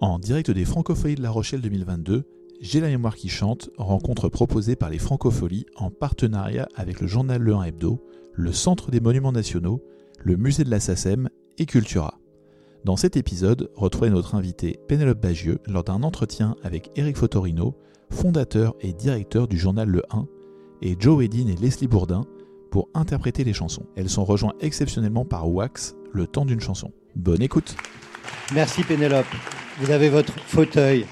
En direct des Francopholies de La Rochelle 2022, J'ai la mémoire qui chante, rencontre proposée par les Francopholies en partenariat avec le journal Le 1 Hebdo, le Centre des Monuments Nationaux, le Musée de la SACEM et Cultura. Dans cet épisode, retrouvez notre invité Pénélope Bagieux lors d'un entretien avec Eric Fotorino, fondateur et directeur du journal Le 1, et Joe Edin et Leslie Bourdin pour interpréter les chansons. Elles sont rejointes exceptionnellement par Wax, le temps d'une chanson. Bonne écoute Merci Pénélope. Vous avez votre fauteuil.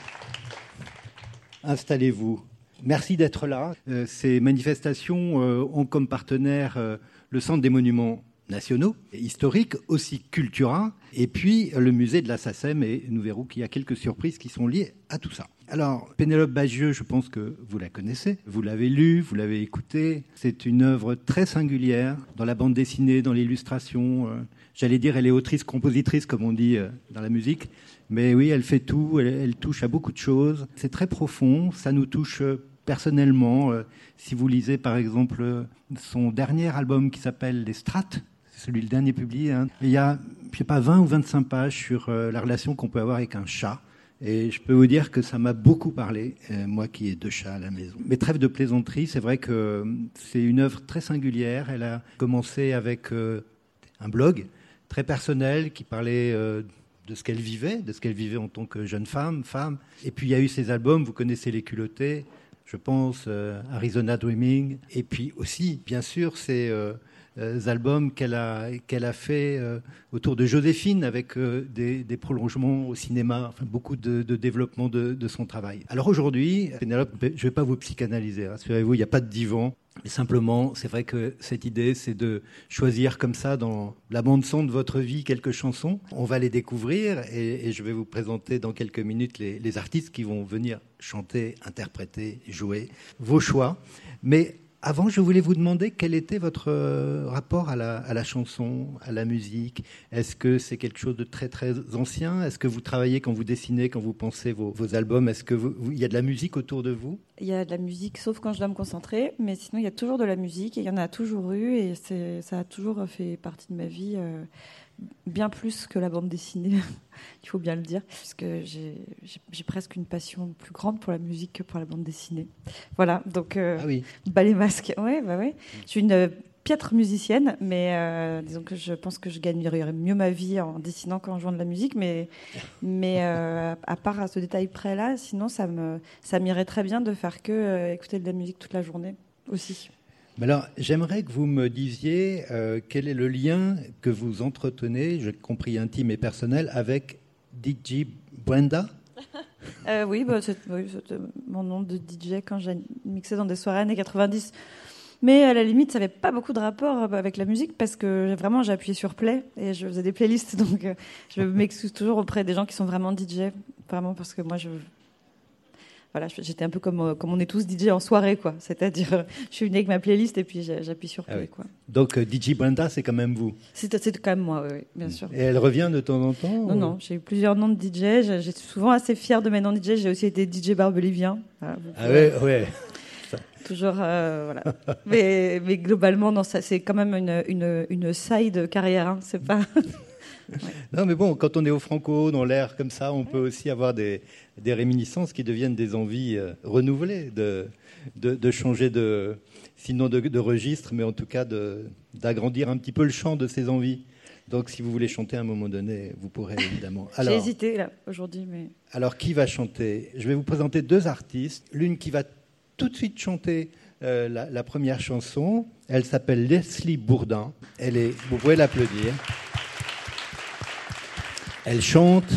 Installez-vous. Merci d'être là. Euh, ces manifestations euh, ont comme partenaire euh, le Centre des monuments nationaux historiques, aussi Cultura, et puis le musée de la SACEM, et nous verrons qu'il y a quelques surprises qui sont liées à tout ça. Alors, Pénélope Bagieux, je pense que vous la connaissez, vous l'avez lue, vous l'avez écoutée. C'est une œuvre très singulière dans la bande dessinée, dans l'illustration. J'allais dire, elle est autrice-compositrice, comme on dit dans la musique. Mais oui, elle fait tout, elle, touche à beaucoup de choses. C'est très profond, ça nous touche personnellement. Si vous lisez par exemple son dernier album qui s'appelle Les Strates, c'est celui le dernier publié, hein, il y a, je sais pas, 20 ou 25 pages sur la relation qu'on peut avoir avec un chat. Et je peux vous dire que ça m'a beaucoup parlé, euh, moi qui ai deux chats à la maison. Mais trêve de plaisanterie, c'est vrai que c'est une œuvre très singulière. Elle a commencé avec euh, un blog très personnel qui parlait euh, de ce qu'elle vivait, de ce qu'elle vivait en tant que jeune femme, femme. Et puis il y a eu ces albums, vous connaissez Les Culottés, je pense, euh, Arizona Dreaming. Et puis aussi, bien sûr, ces euh, albums qu'elle a, qu'elle a fait euh, autour de Joséphine avec des, des, prolongements au cinéma, enfin, beaucoup de, développement de, son travail. Alors aujourd'hui, Pénélope, je ne vais pas vous psychanalyser, rassurez-vous, il n'y a pas de divan. Simplement, c'est vrai que cette idée, c'est de choisir comme ça dans la bande-son de votre vie quelques chansons. On va les découvrir et, et je vais vous présenter dans quelques minutes les, les, artistes qui vont venir chanter, interpréter, jouer vos choix. Mais avant, je voulais vous demander quel était votre rapport à la, à la chanson, à la musique. Est-ce que c'est quelque chose de très très ancien? Est-ce que vous travaillez quand vous dessinez, quand vous pensez vos, vos albums? Est-ce que vous, il y a de la musique autour de vous? Il y a de la musique, sauf quand je dois me concentrer, mais sinon il y a toujours de la musique. Et il y en a toujours eu, et ça a toujours fait partie de ma vie. Euh bien plus que la bande dessinée, il faut bien le dire, puisque j'ai presque une passion plus grande pour la musique que pour la bande dessinée. Voilà, donc euh, ah oui. bas les masques. Ouais, bah ouais. Je suis une piètre musicienne, mais euh, disons que je pense que je gagnerais mieux ma vie en dessinant qu'en jouant de la musique, mais, mais euh, à part à ce détail près là, sinon ça me ça m'irait très bien de faire que euh, écouter de la musique toute la journée aussi. Alors, j'aimerais que vous me disiez euh, quel est le lien que vous entretenez, j'ai compris intime et personnel, avec DJ Brenda? Euh, Oui, bah, c'est oui, mon nom de DJ quand j'ai mixé dans des soirées années 90. Mais à la limite, ça n'avait pas beaucoup de rapport avec la musique parce que vraiment, j'ai appuyé sur play et je faisais des playlists. Donc, euh, je m'excuse toujours auprès des gens qui sont vraiment DJ. Vraiment parce que moi, je, voilà, j'étais un peu comme, comme on est tous DJ en soirée, quoi. C'est-à-dire, je suis venue avec ma playlist et puis j'appuie sur play, ah oui. quoi. Donc, euh, DJ Brenda, c'est quand même vous C'est quand même moi, oui, bien sûr. Et elle revient de temps en temps Non, ou... non, j'ai eu plusieurs noms de DJ. J'ai souvent assez fière de mes noms de DJ. J'ai aussi été DJ Barbelivien. Voilà, ah ouais, ouais. Toujours, euh, voilà. mais, mais globalement, c'est quand même une, une, une side carrière. Hein. C'est pas. Ouais. Non, mais bon, quand on est au Franco, dans l'air comme ça, on peut aussi avoir des, des réminiscences qui deviennent des envies euh, renouvelées de, de, de, changer de, sinon de, de, registre, mais en tout cas d'agrandir un petit peu le champ de ces envies. Donc, si vous voulez chanter à un moment donné, vous pourrez évidemment. J'ai hésité là aujourd'hui, mais. Alors, qui va chanter? Je vais vous présenter deux artistes. L'une qui va tout de suite chanter euh, la, la, première chanson. Elle s'appelle Leslie Bourdin. Elle est. Vous pouvez l'applaudir. Elle chante,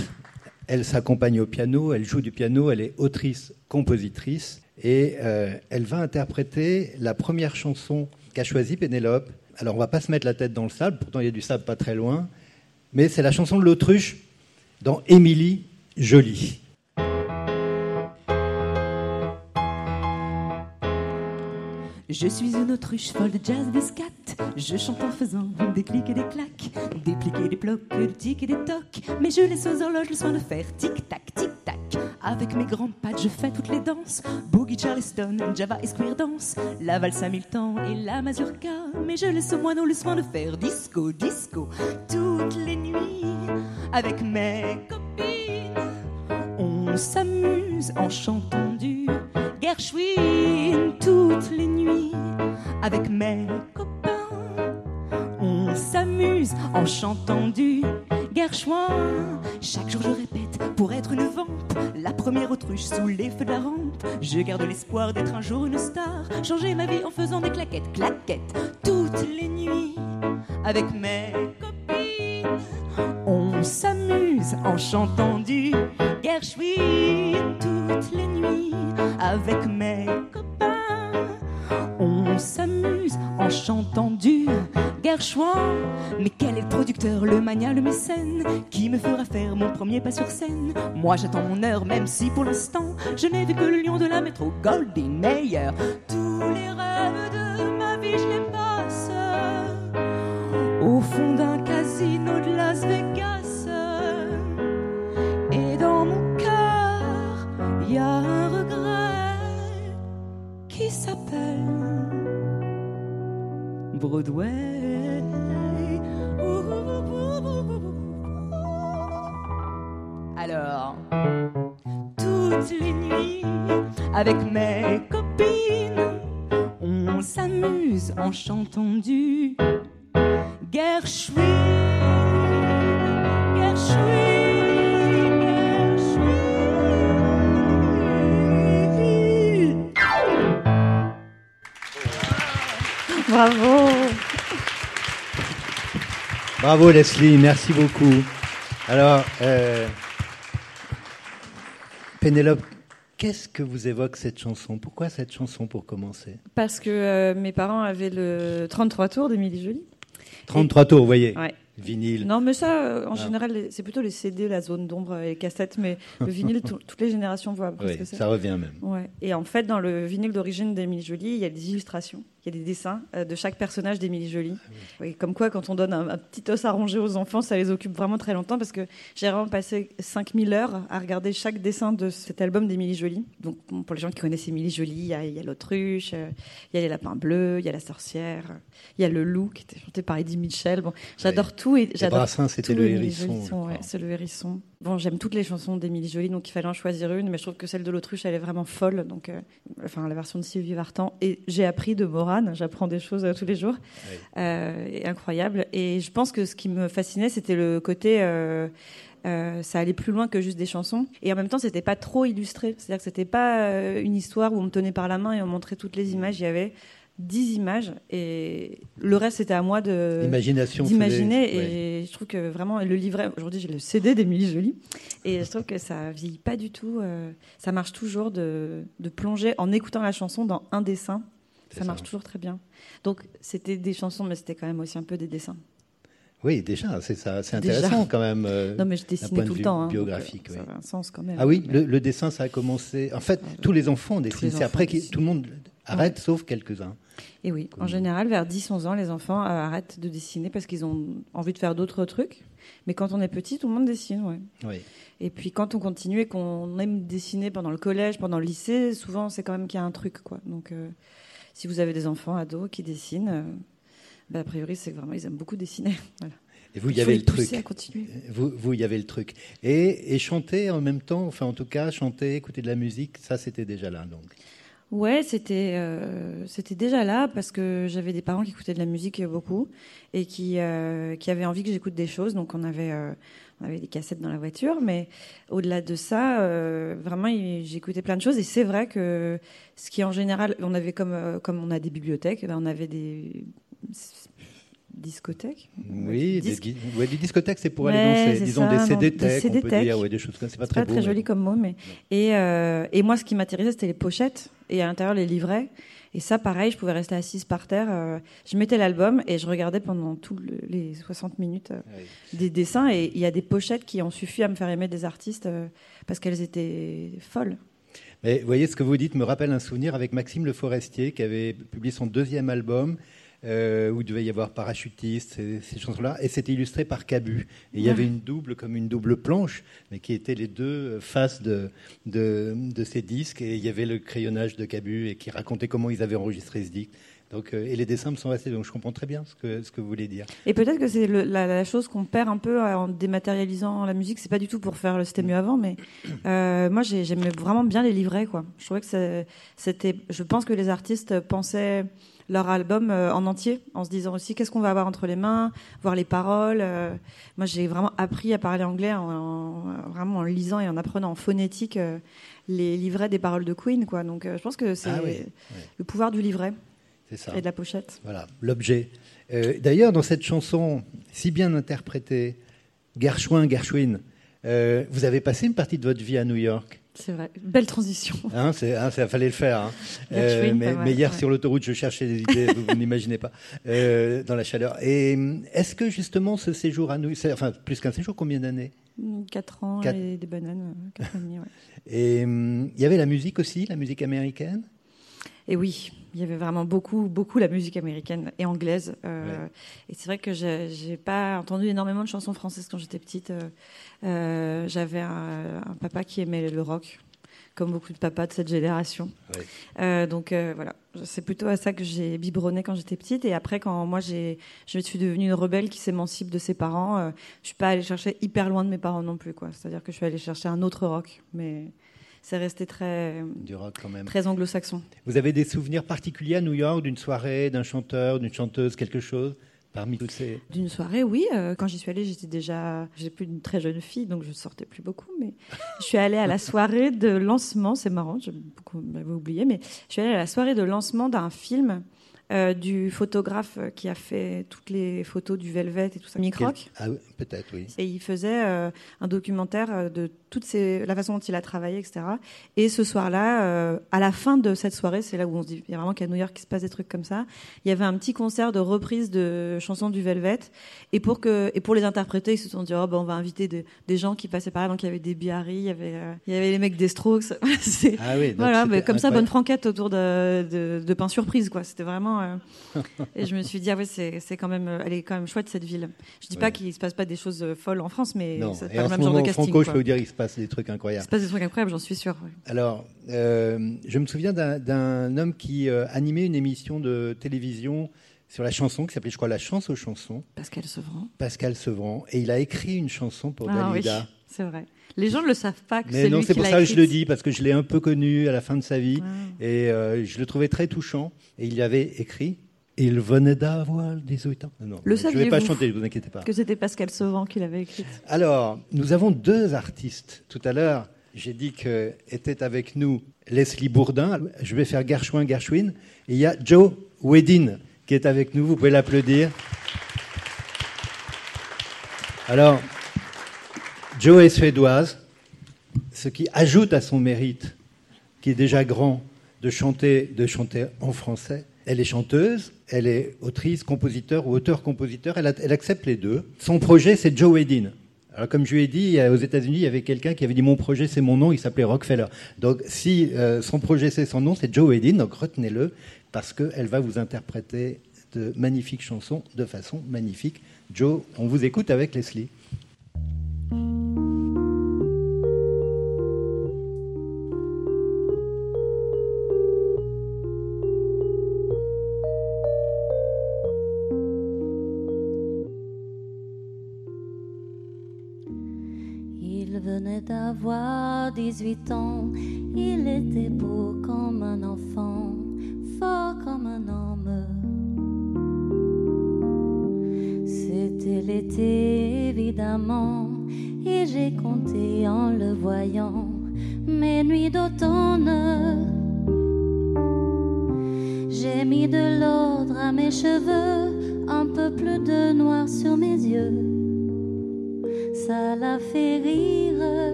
elle s'accompagne au piano, elle joue du piano, elle est autrice, compositrice, et euh, elle va interpréter la première chanson qu'a choisie Pénélope. Alors on va pas se mettre la tête dans le sable, pourtant il y a du sable pas très loin, mais c'est la chanson de l'autruche dans Émilie Jolie. Je suis une autruche folle de jazz des scat. Je chante en faisant des clics et des claques, des plics et des plocs, des tics et des tocs. Mais je laisse aux horloges le soin de faire tic-tac, tic-tac. Avec mes grands pattes, je fais toutes les danses. Boogie Charleston, Java et Square Dance. La valse à et la mazurka. Mais je laisse aux moineaux le soin de faire disco, disco. Toutes les nuits, avec mes copines. On s'amuse en chantant du Gershwin toutes les nuits avec mes copains. On s'amuse en chantant du Gershwin. Chaque jour je répète pour être une vampe, la première autruche sous les feux de la rampe. Je garde l'espoir d'être un jour une star, changer ma vie en faisant des claquettes, claquettes toutes les nuits avec mes copines. On s'amuse en chantant du Gershwin toutes les nuits avec mes copains. On s'amuse en chantant du Gershwin. Mais quel est le producteur, le mania, le mécène qui me fera faire mon premier pas sur scène? Moi j'attends mon heure, même si pour l'instant je n'ai vu que le lion de la métro Goldie Meyer. Tous les rêves de ma vie, je les passe au fond d'un casino de Las Vegas. Broadway. Alors, toutes les nuits, avec mes copines, on s'amuse en chantant du Gershwin. Gershwin, Bravo. Bravo Leslie, merci beaucoup. Alors, euh, Pénélope, qu'est-ce que vous évoque cette chanson? Pourquoi cette chanson pour commencer? Parce que euh, mes parents avaient le 33 tours d'Émilie Jolie. 33 tours, vous voyez, Ouais. vinyle. Non, mais ça, euh, en Ah. général, c'est plutôt les CD, la zone d'ombre et les cassettes, mais le vinyle, tout- toutes les générations voient Oui, ça. ça revient même. Ouais. Et en fait, dans le vinyle d'origine d'Émilie Jolie, il y a des illustrations, il y a des dessins euh, de chaque personnage d'Émilie Jolie. Oui, comme quoi, quand on donne un, un petit os à ronger aux enfants, ça les occupe vraiment très longtemps parce que j'ai vraiment passé 5000 heures à regarder chaque dessin de cet album d'Émilie Jolie. Donc, bon, pour les gens qui connaissent Émilie Jolie, il y a, il y a l'autruche, euh, il y a les lapins bleus, il y a la sorcière, il y a le loup qui était chanté par Eddie Mitchell. Bon, j'adore tout et j'adore Brassens, c'était le hérisson. Ouais, c'est le hérisson. Bon, j'aime toutes les chansons d'Émilie Jolie, donc il fallait en choisir une, mais je trouve que celle de l'autruche, elle est vraiment folle. Donc, euh, enfin, la version de Sylvie Vartan. Et j'ai appris de Morane, j'apprends des choses euh, tous les jours, euh, incroyable. Et je pense que ce qui me fascinait, c'était le côté. euh, ça allait plus loin que juste des chansons et en même temps c'était pas trop illustré c'est à dire que c'était pas euh, une histoire où on me tenait par la main et on montrait toutes les images il y avait 10 images et le reste c'était à moi de d'imaginer ouais. et je trouve que vraiment le livret aujourd'hui j'ai le CD d'Émilie Jolie et je trouve que ça vieillit pas du tout euh, ça marche toujours de, de plonger en écoutant la chanson dans un dessin ça marche toujours très bien donc c'était des chansons mais c'était quand même aussi un peu des dessins Oui, déjà, c'est ça, c'est Déjà. intéressant quand même. euh, non mais je dessinais de tout le temps hein, biographique, donc, ça a un sens quand même Ah oui, le, le dessin, ça a commencé. En fait, tous les enfants dessinent. C'est après que tout le monde arrête, sauf quelques-uns. Et oui, en général, vers 10-11 ans, les enfants euh, arrêtent de dessiner parce qu'ils ont envie de faire d'autres trucs. Mais quand on est petit, tout le monde dessine, ouais. Oui. Et puis quand on continue et qu'on aime dessiner pendant le collège, pendant le lycée, souvent c'est quand même qu'il y a un truc, quoi. Donc, euh, si vous avez des enfants, ados qui dessinent, euh, bah, a priori, c'est que vraiment ils aiment beaucoup dessiner. Voilà. Et vous, il y avait le truc. Vous, vous, y avait le truc. Et, et chanter en même temps, enfin en tout cas, chanter, écouter de la musique, ça c'était déjà là. Donc. Ouais, c'était euh, c'était déjà là parce que j'avais des parents qui écoutaient de la musique beaucoup et qui euh, qui avaient envie que j'écoute des choses. Donc on avait euh, on avait des cassettes dans la voiture, mais au-delà de ça, euh, vraiment j'écoutais plein de choses et c'est vrai que ce qui en général, on avait comme euh, comme on a des bibliothèques, ben, on avait des discothèques. Oui, des, disques. di- ouais, des discothèques, c'est pour Ouais, aller danser. Disons ça, des non, CD on peut CD-tech. dire, ouais, des choses comme ça. C'est pas très pas beau. très joli comme mot, mais et, euh, et moi, ce qui m'intéressait, c'était les pochettes et à l'intérieur les livrets. Et ça, pareil, je pouvais rester assise par terre. euh, je mettais l'album et je regardais pendant tous le- les 60 minutes euh, des dessins. Et il y a des pochettes qui ont suffi à me faire aimer des artistes euh, parce qu'elles étaient folles. Mais vous voyez, ce que vous dites me rappelle un souvenir avec Maxime Le Forestier qui avait publié son deuxième album euh, où il devait y avoir parachutiste, ces, ces chansons-là, et c'était illustré par Cabu. Et il y avait une double, comme une double planche, mais qui étaient les deux faces de, de, de ces disques, et il y avait le crayonnage de Cabu et qui racontait comment ils avaient enregistré ce disque. Donc, euh, et les dessins me sont restés, donc je comprends très bien ce que, ce que vous voulez dire. Et peut-être que c'est la, la chose qu'on perd un peu en dématérialisant la musique. C'est pas du tout pour faire le c'était mieux avant, mais euh, moi j'ai- j'aimais vraiment bien les livrets. Quoi. Je trouvais que c'est- c'était. Je pense que les artistes pensaient leur album euh, en entier, en se disant aussi qu'est-ce qu'on va avoir entre les mains, voir les paroles. euh. moi j'ai vraiment appris à parler anglais en, en- vraiment en lisant et en apprenant en phonétique euh, les livrets des paroles de Queen. Quoi. Donc euh, je pense que c'est Ah oui, le pouvoir du livret C'est ça. et de la pochette. Voilà, l'objet. Euh, D'ailleurs, dans cette chanson si bien interprétée, Gershwin, Gershwin, euh, vous avez passé une partie de votre vie à New York. C'est vrai, belle transition. Hein, c'est, hein, ça fallait le faire. hein. Gershwin, mais, pas mal, mais hier ouais. sur l'autoroute, je cherchais des idées, vous, vous n'imaginez pas, euh, dans la chaleur. Et est-ce que justement ce séjour à New York, enfin plus qu'un séjour, combien d'années? 4 ans Quatre- et des bananes, 4 ans et demi, ouais. Et il y avait la musique aussi, la musique américaine? Et oui, il y avait vraiment beaucoup, beaucoup la musique américaine et anglaise. euh, Ouais. Et c'est vrai que j'ai pas entendu énormément de chansons françaises quand j'étais petite. euh, euh, J'avais un, un papa qui aimait le rock, comme beaucoup de papas de cette génération. Ouais. Euh, donc voilà, c'est plutôt à ça que j'ai biberonné quand j'étais petite. Et après, quand moi j'ai, je suis devenue une rebelle qui s'émancipe de ses parents, je suis pas allée chercher hyper loin de mes parents non plus, quoi. C'est-à-dire que je suis allée chercher un autre rock, mais c'est resté très, Du rock quand même. très anglo-saxon. Vous avez des souvenirs particuliers à New York d'une soirée, d'un chanteur, d'une chanteuse, quelque chose parmi tous ces. D'une soirée, oui. euh, quand j'y suis allée, j'étais déjà, j'ai plus une très jeune fille, donc je sortais plus beaucoup. Mais je suis allée à la soirée de lancement. C'est marrant, m'avais oublié, mais je suis allée à la soirée de lancement d'un film euh, du photographe qui a fait toutes les photos du Velvet et tout ça, Rock? Ah, oui, peut-être, oui. Et il faisait euh, un documentaire euh, de toutes ces, la façon dont il a travaillé, etc. Et ce soir-là, euh, à la fin de cette soirée, c'est là où on se dit, il y a vraiment qu'à New York qu'il se passe des trucs comme ça. Il y avait un petit concert de reprise de chansons du Velvet. Et pour que, et pour les interpréter, ils se sont dit, oh, ben, on va inviter des, des gens qui passaient par là. Donc il y avait des Biarri, il y avait, euh, il y avait les mecs des Strokes. C'est- Ah oui, donc voilà, mais comme ça, bonne franquette autour de, de, de pain surprise, quoi. C'était vraiment. Euh, Et je me suis dit, ah ouais, c'est c'est quand même, euh, elle est quand même chouette cette ville. Je dis pas qu'il se passe pas des choses euh, folles en France, mais Non, et pas le même genre de casting. Franco, je quoi. peux vous dire, il se passe des trucs Il incroyables. se passe des trucs incroyables, j'en suis sûre. ouais. Alors, euh, je me souviens d'un- homme qui euh, animait une émission de télévision sur la chanson, qui s'appelait, je crois, La chance aux chansons, Pascal Sevran. Pascal Sevran, et il a écrit une chanson pour Ah oui, Dalida. c'est vrai. Les gens ne le savent pas que Mais c'est non, lui c'est pour ça que je le dis, parce que je l'ai un peu connu à la fin de sa vie, Ah. et euh, je le trouvais très touchant, et il y avait écrit « Il venait d'avoir 18 ans ». Non, Le je ne vais pas chanter, ne vous inquiétez pas. Que c'était Pascal Sevran qui l'avait écrite? Alors, nous avons deux artistes. Tout à l'heure, j'ai dit que était avec nous Leslie Bourdin. Je vais faire Gershwin, Gershwin. Et il y a Joe Wedin qui est avec nous. Vous pouvez l'applaudir. Alors, Joe est suédoise, ce qui ajoute à son mérite, qui est déjà grand, de chanter, de chanter en français. Elle est chanteuse, elle est autrice, compositeur ou auteur-compositeur. Elle, accepte les deux. Son projet, c'est Joe Wedin. Alors, comme je lui ai dit, aux États-Unis, il y avait quelqu'un qui avait dit mon projet, c'est mon nom. Il s'appelait Rockefeller. Donc, si euh, son projet, c'est son nom, c'est Joe Wedin. Donc, retenez-le parce qu'elle va vous interpréter de magnifiques chansons de façon magnifique. Joe, on vous écoute avec Leslie. 18 ans,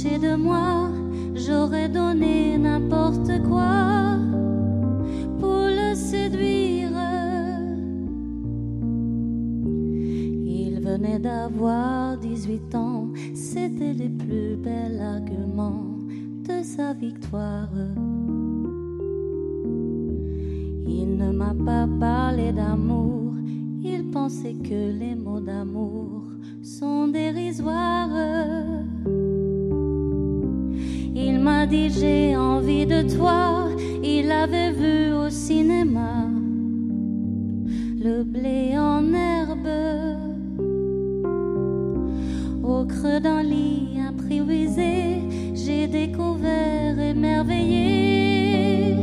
de moi, j'aurais donné n'importe quoi pour le séduire. Il venait d'avoir 18 ans, c'était les plus bels arguments de sa victoire. Il ne m'a pas parlé d'amour, il pensait que les mots d'amour sont dérisoires. Il avait vu au cinéma le blé en herbe au creux d'un lit improvisé. J'ai découvert émerveillé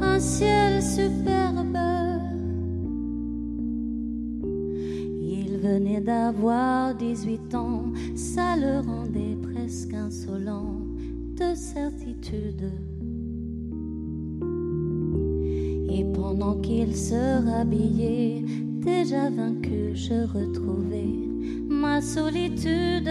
un ciel superbe. Il venait d'avoir 18 ans, ça le rendait presque insolent de certitude. Qu'il se rhabillait, déjà vaincu, je retrouvais ma solitude.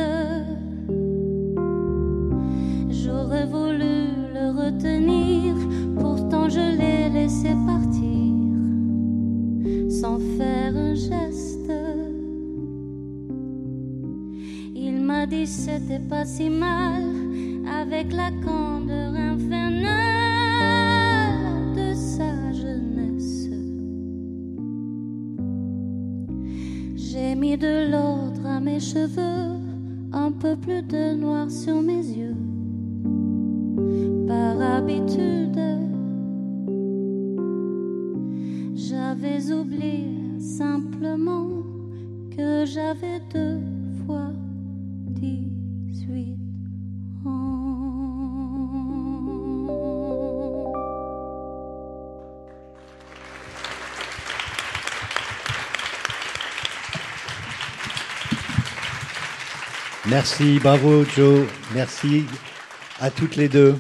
J'aurais voulu le retenir, pourtant je l'ai laissé partir sans faire un geste. Il m'a dit c'était pas si mal avec la candeur infernale cheveux, un peu plus de noir sur mes yeux. Par habitude, j'avais oublié simplement que j'avais deux Merci, bravo Joe. Merci à toutes les deux.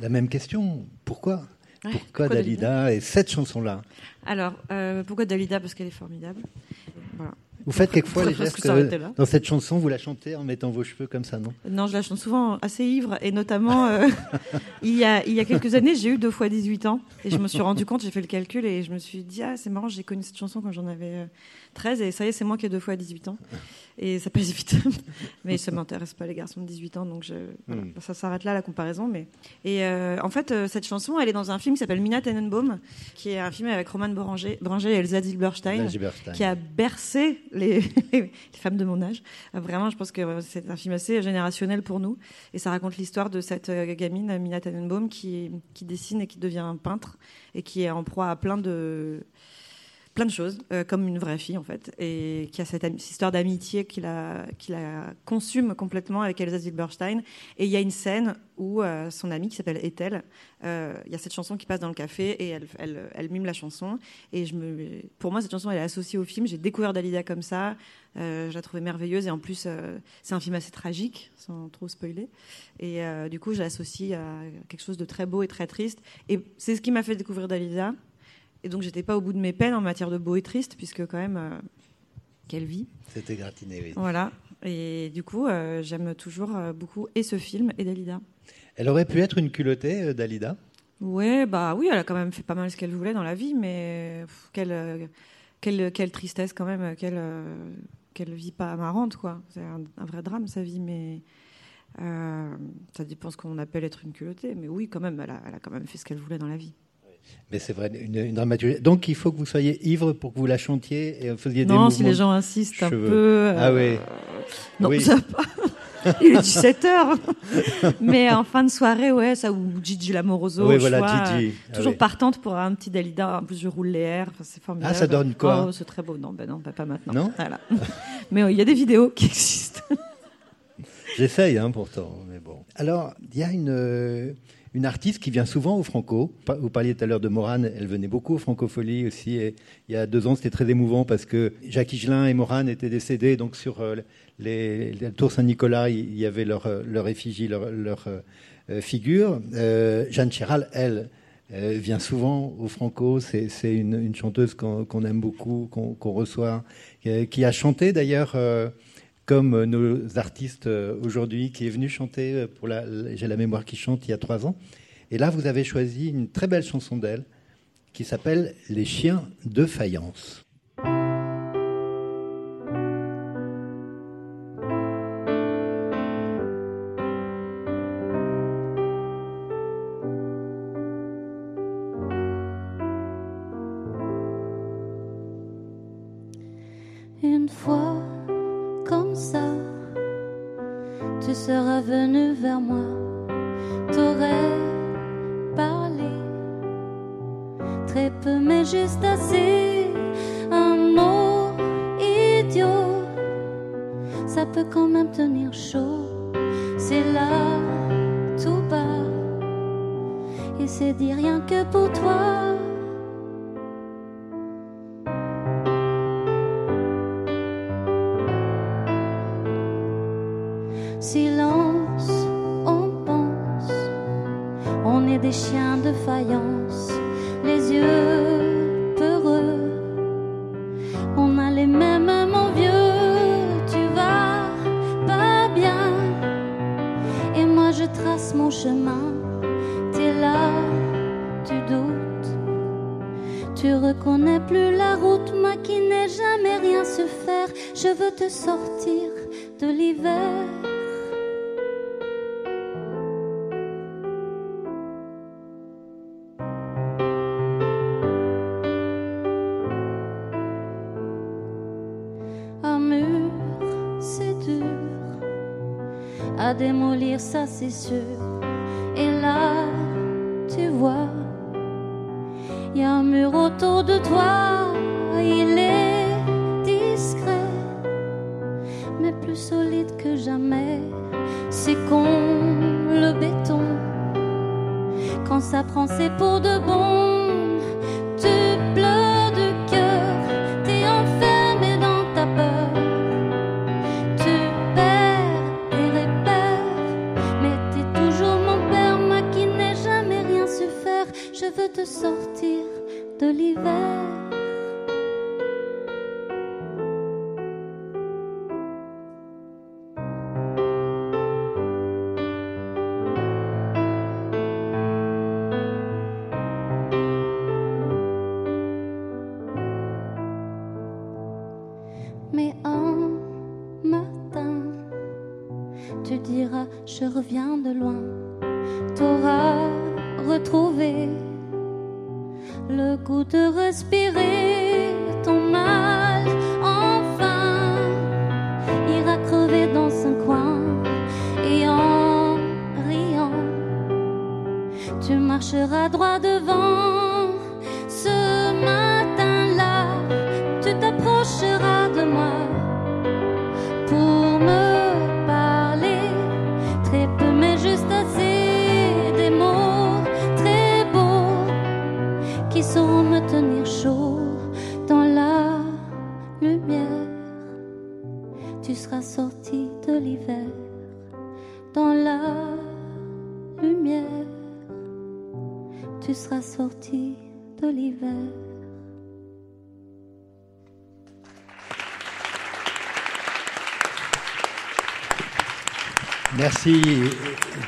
La même question. Pourquoi? Ouais, Pourquoi pourquoi Dalida? Et cette chanson-là? Alors, euh, pourquoi Dalida? Parce qu'elle est formidable. Voilà. Vous faites quelquefois les gestes euh, dans cette chanson, vous la chantez en mettant vos cheveux comme ça, non? Non, je la chante souvent assez ivre et notamment euh, il, y a, il y a quelques années, j'ai eu deux fois 18 ans et je me suis rendu compte, j'ai fait le calcul et je me suis dit ah c'est marrant, j'ai connu cette chanson quand j'en avais euh, 13 et ça y est, c'est moi qui ai deux fois 18 ans et ça passe vite. mais ça m'intéresse pas les garçons de 18 ans donc je, voilà, Mm. ça s'arrête là la comparaison. Mais et euh, en fait euh, cette chanson, elle est dans un film qui s'appelle Mina Tenenbaum, qui est un film avec Roman Boranger, Boranger et Elsa Zilberstein qui a bercé les, femmes de mon âge. Euh, Vraiment, je pense que c'est un film assez générationnel pour nous. Et ça raconte l'histoire de cette euh, gamine, Mina Tannenbaum, qui, qui dessine et qui devient peintre et qui est en proie à plein de plein de choses, euh, comme une vraie fille en fait, et qui a cette, histoire d'amitié qui la, qui la consume complètement avec Elsa Zilberstein. Et il y a une scène où euh, son amie qui s'appelle Ethel, euh, il y a cette chanson qui passe dans le café et elle, elle, elle mime la chanson. Et je me, pour moi, cette chanson, elle est associée au film. J'ai découvert Dalida comme ça. Je la trouvais merveilleuse et en plus, c'est un film assez tragique, sans trop spoiler. Et du coup, je l'associe à quelque chose de très beau et très triste. Et c'est ce qui m'a fait découvrir Dalida. Et donc, j'étais pas au bout de mes peines en matière de beau et triste, puisque quand même, euh, quelle vie. C'était gratiné, oui. Voilà. Et du coup, euh, j'aime toujours euh, beaucoup et ce film et Dalida. Elle aurait pu être une culottée, Dalida Ouais, bah oui, elle a quand même fait pas mal ce qu'elle voulait dans la vie, mais pff, quelle, quelle, quelle tristesse quand même, quelle, quelle vie pas marrante, quoi. C'est un, un vrai drame, sa vie, mais ça dépend ce qu'on appelle être une culottée. Mais oui, quand même, elle a, elle a quand même fait ce qu'elle voulait dans la vie. Mais c'est vrai, une, une dramaturgie. Donc il faut que vous soyez ivre pour que vous la chantiez et faisiez des non, si les gens insistent un peu. Ah oui. Non, Oui. ça pas. Il est 17 h Mais en fin de soirée, ouais, ça, ou Gigi Lamoroso. Oui, voilà, choix, Gigi. euh, Ah toujours oui. partante pour un petit Dalida. En plus, je roule les airs. C'est formidable. Ah, ça donne quoi Oh, c'est très beau. Non, ben non, ben pas maintenant. Non Voilà. Mais euh, il y a des vidéos qui existent. J'essaye, hein, pourtant, mais bon. Alors, il y a une, euh, une artiste qui vient souvent au Franco. Vous parliez tout à l'heure de Morane, elle venait beaucoup au Francofolie aussi. Il y a deux ans, c'était très émouvant parce que Jacques Higelin et Morane étaient décédés. Donc, sur euh, les, les tours Saint-Nicolas, il y avait leur, euh, leur effigie, leur, leur euh, figure. Euh, Jeanne Chéral, elle, vient souvent au Franco. C'est une, une chanteuse qu'on aime beaucoup, qu'on reçoit, qui a chanté d'ailleurs. Euh, comme nos artistes euh, aujourd'hui, qui est venu chanter euh, pour la- J'ai la mémoire qui chante il y a trois ans. Et là, vous avez choisi une très belle chanson d'elle qui s'appelle Les chiens de faïence. Silence, on pense. On est des chiens de faïence, les yeux c'est sûr. Et là, tu vois, il y a un mur autour de toi, je reviens de loin. T'auras retrouvé le goût de respirer ton mal. Enfin, ira crever dans un coin et en riant, tu marcheras droit devant.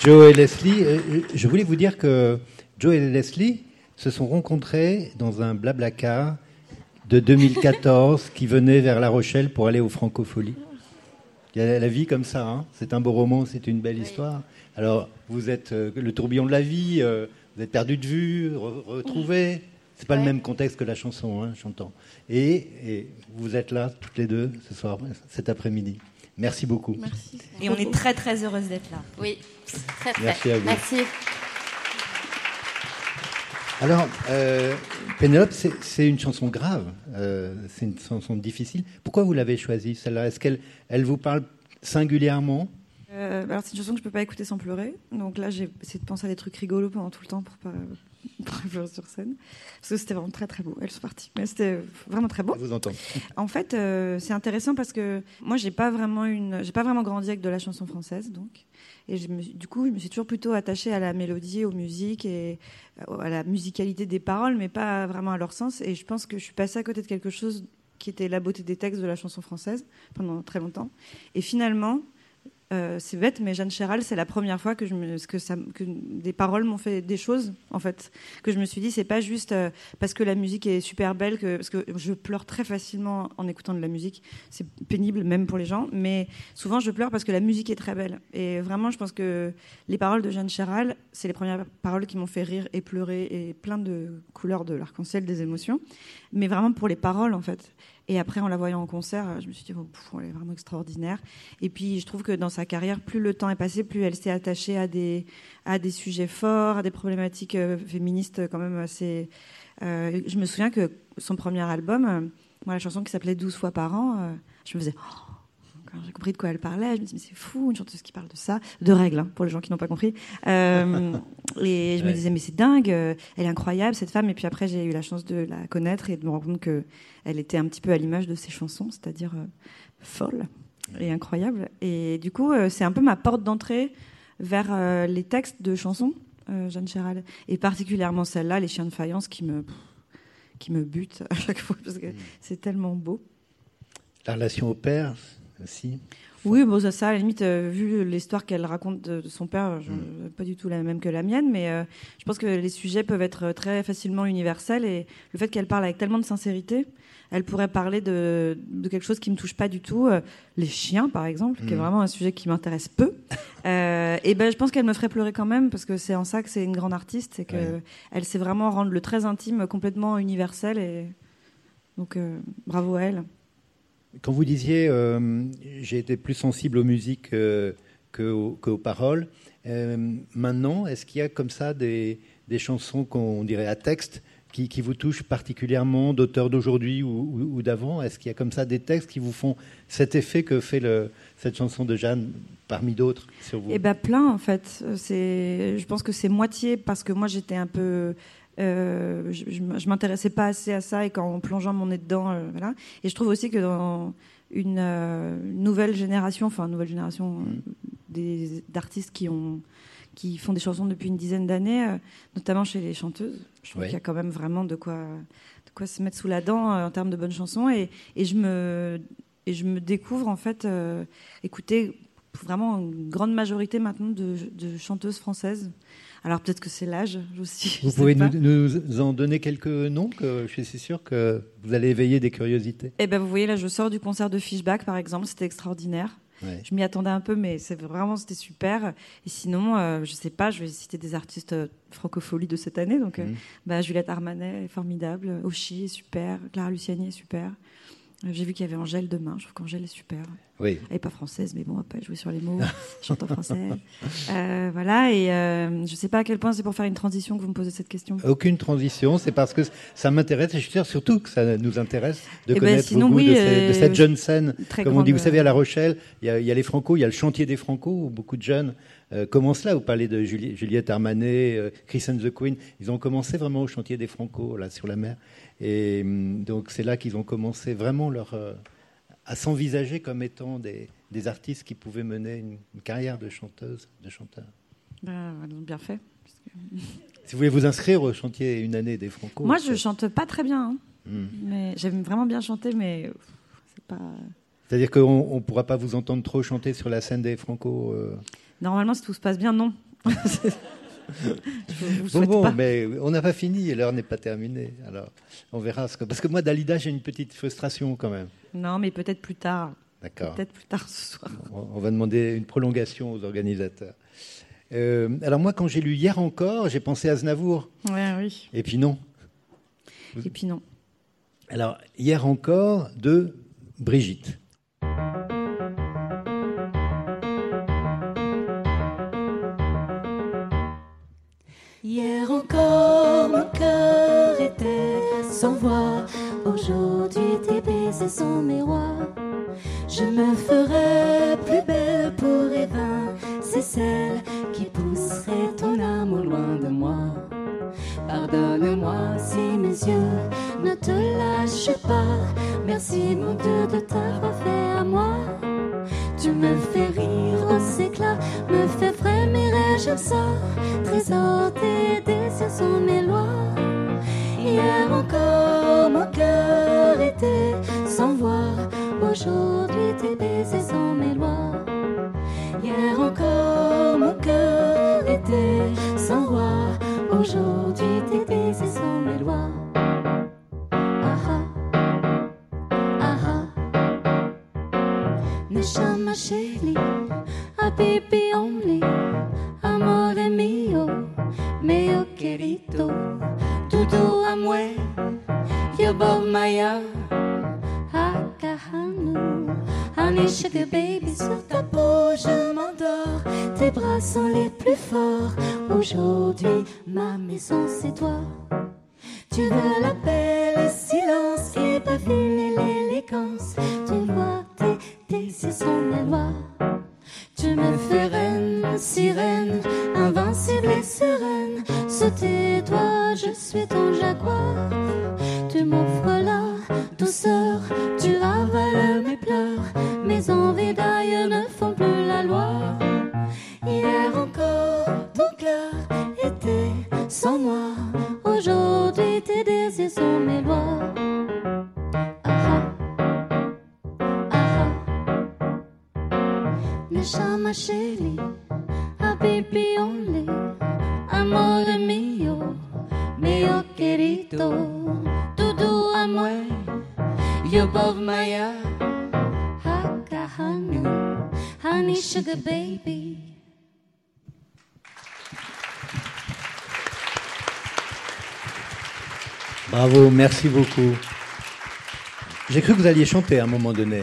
Joe et Leslie. Euh, Je voulais vous dire que Joe et Leslie se sont rencontrés dans un blablacar de 2014 qui venait vers La Rochelle pour aller aux Francopholies. Il y a la vie comme ça, hein. c'est un beau roman, c'est une belle histoire. Alors, vous êtes euh, le tourbillon de la vie, euh, vous êtes perdu de vue, re- retrouvé. C'est pas le même contexte que la chanson, hein, j'entends. Et, et vous êtes là toutes les deux ce soir, cet après-midi. Merci beaucoup. Et on est très très heureuse d'être là. Oui, très très. Merci à vous. Merci. Alors, euh, Pénélope, c'est c'est une chanson grave, euh, c'est une chanson difficile. Pourquoi vous l'avez choisie, celle-là? Est-ce qu'elle elle vous parle singulièrement? Euh, alors c'est une chanson que je peux pas écouter sans pleurer. Donc là j'ai essayé de penser à des trucs rigolos pendant tout le temps pour pas, pour pleurer sur scène. Parce que c'était vraiment très très beau. Elles sont parties. Mais c'était vraiment très beau. Je vous entends. En fait, euh, c'est intéressant parce que moi, j'ai pas vraiment une, j'ai pas vraiment grandi avec de la chanson française, donc. Et je me du coup, je me suis toujours plutôt attachée à la mélodie, aux musiques et euh, à la musicalité des paroles, mais pas vraiment à leur sens. Et je pense que je suis passée à côté de quelque chose qui était la beauté des textes de la chanson française pendant très longtemps. Et finalement, euh, c'est bête, mais Jeanne Chéral, c'est la première fois que, des paroles m'ont fait des choses, en fait. Que je me suis dit, c'est pas juste euh, parce que la musique est super belle, parce que je pleure très facilement en écoutant de la musique. C'est pénible, même pour les gens, mais souvent je pleure parce que la musique est très belle. Et vraiment, je pense que les paroles de Jeanne Chéral, c'est les premières paroles qui m'ont fait rire et pleurer et plein de couleurs de l'arc-en-ciel, des émotions. Mais vraiment pour les paroles, en fait. Et après, en la voyant en concert, je me suis dit, oh, elle est vraiment extraordinaire. Et puis, je trouve que dans sa carrière, plus le temps est passé, plus elle s'est attachée à des, à des sujets forts, à des problématiques féministes quand même assez. je me souviens que son premier album, moi, la chanson qui s'appelait 12 fois par an, je me faisais. Oh, quand j'ai compris de quoi elle parlait, je me dis mais c'est fou, une chanteuse qui parle de ça, de règles hein, pour les gens qui n'ont pas compris. Euh, et je me disais mais c'est dingue, euh, elle est incroyable cette femme. Et puis après j'ai eu la chance de la connaître et de me rendre compte que elle était un petit peu à l'image de ses chansons, c'est-à-dire euh, folle et incroyable. Et du coup c'est un peu ma porte d'entrée vers les textes de chansons, Jeanne Chéral, et particulièrement celle-là, Les Chiens de faïence, qui me qui me butent à chaque fois parce que mm. c'est tellement beau. La relation au père, oui, bon, ça, ça, à la limite, euh, vu l'histoire qu'elle raconte de, son père, mm. pas du tout la même que la mienne, mais euh, je pense que les sujets peuvent être très facilement universels et le fait qu'elle parle avec tellement de sincérité, elle pourrait parler de, quelque chose qui me touche pas du tout, euh, les chiens par exemple, qui est mm. vraiment un sujet qui m'intéresse peu. et ben, je pense qu'elle me ferait pleurer quand même parce que c'est en ça que c'est une grande artiste, c'est que elle sait vraiment rendre le très intime complètement universel et donc bravo à elle. Quand vous disiez euh, j'ai été plus sensible aux musiques euh, qu'aux, paroles, euh, maintenant, est-ce qu'il y a comme ça des, chansons qu'on dirait à texte qui, vous touchent particulièrement, d'auteurs d'aujourd'hui ou, d'avant? Est-ce qu'il y a comme ça des textes qui vous font cet effet que fait cette chanson de Jeanne parmi d'autres sur vous? Eh bien, plein en fait. Je pense que c'est moitié parce que moi j'étais un peu euh, je, je, m'intéressais pas assez à ça et qu'en plongeant mon nez dedans, euh, voilà. Et je trouve aussi que dans une euh, nouvelle génération, enfin nouvelle génération mm. d'artistes qui ont qui font des chansons depuis une dizaine d'années, notamment chez les chanteuses, je trouve qu'il y a quand même vraiment de quoi de quoi se mettre sous la dent en termes de bonnes chansons et, et, je me et je me découvre en fait écouter vraiment une grande majorité maintenant de, de chanteuses françaises alors peut-être que c'est l'âge aussi. Vous pouvez nous, en donner quelques noms que je suis sûr que vous allez éveiller des curiosités. Eh ben vous voyez là, je sors du concert de Fishback par exemple, c'était extraordinaire. Je m'y attendais un peu, mais c'est vraiment c'était super. Et sinon, euh, je sais pas, je vais citer des artistes euh, francopholies de cette année. Donc, euh, mhm. bah, Juliette Armanet est formidable, Oshi est super, Clara Luciani est super. J'ai vu qu'il y avait Angèle demain. Je trouve qu'Angèle est super. Oui. Elle n'est pas française, mais bon, on va pas jouer sur les mots. chante en français. Euh, voilà. Et euh, je ne sais pas à quel point c'est pour faire une transition que vous me posez cette question. Aucune transition. C'est parce que ça m'intéresse. Et je suis sûr surtout que ça nous intéresse de eh ben, connaître sinon, oui, de, euh, cette jeune scène. Comme on dit, vous savez, à La Rochelle, il y, a, y a les Franco, il y a le chantier des Franco où beaucoup de jeunes commencent là. Vous parlez de Juliette Armanet, Chris and the Queen. Ils ont commencé vraiment au chantier des Franco, là, sur la mer. Et hum, donc c'est là qu'ils ont commencé vraiment leur, euh, à s'envisager comme étant des, des, artistes qui pouvaient mener une, carrière de chanteuse, de chanteur. Ils ont bien fait. Si vous voulez vous inscrire au chantier une année des Franco. Moi, je chante pas très bien. Hein. Hum. Mais j'aime vraiment bien chanter, mais c'est pas. C'est-à-dire qu'on ne pourra pas vous entendre trop chanter sur la scène des Franco euh Normalement, si tout se passe bien, non. bon, bon, mais on n'a pas fini et l'heure n'est pas terminée. Alors, on verra. Ce que... Parce que moi, Dalida, j'ai une petite frustration quand même. Non, mais peut-être plus tard. D'accord. Peut-être plus tard ce soir. On va demander une prolongation aux organisateurs. Euh, alors moi, quand j'ai lu hier encore, j'ai pensé à Znavour. Ouais, oui. Et puis non. Et puis non. Alors, hier encore, de Brigitte. Hier encore mon cœur était sans voix, aujourd'hui tes baisers sont mes rois. Je me ferai plus belle pour Eva, c'est celle qui pousserait ton âme au loin de moi. Pardonne-moi si mes yeux ne te lâchent pas, merci mon Dieu de t'avoir fait à moi. Tu me fais rire aux éclats, me fais frémir j'aime ça. Trésor tes désirs sont mes lois. Hier encore mon cœur était sans voix. Aujourd'hui tes baisers sont mes lois. Hier encore mon cœur était sans voix. Aujourd'hui tes baisers sont mes lois. Neshama Sheli, Habibi sans moi. Aujourd'hui, tes désirs sont mes lois. Ah ah, ah ah. Nesha ma chérie, merci beaucoup. J'ai cru que vous alliez chanter à un moment donné.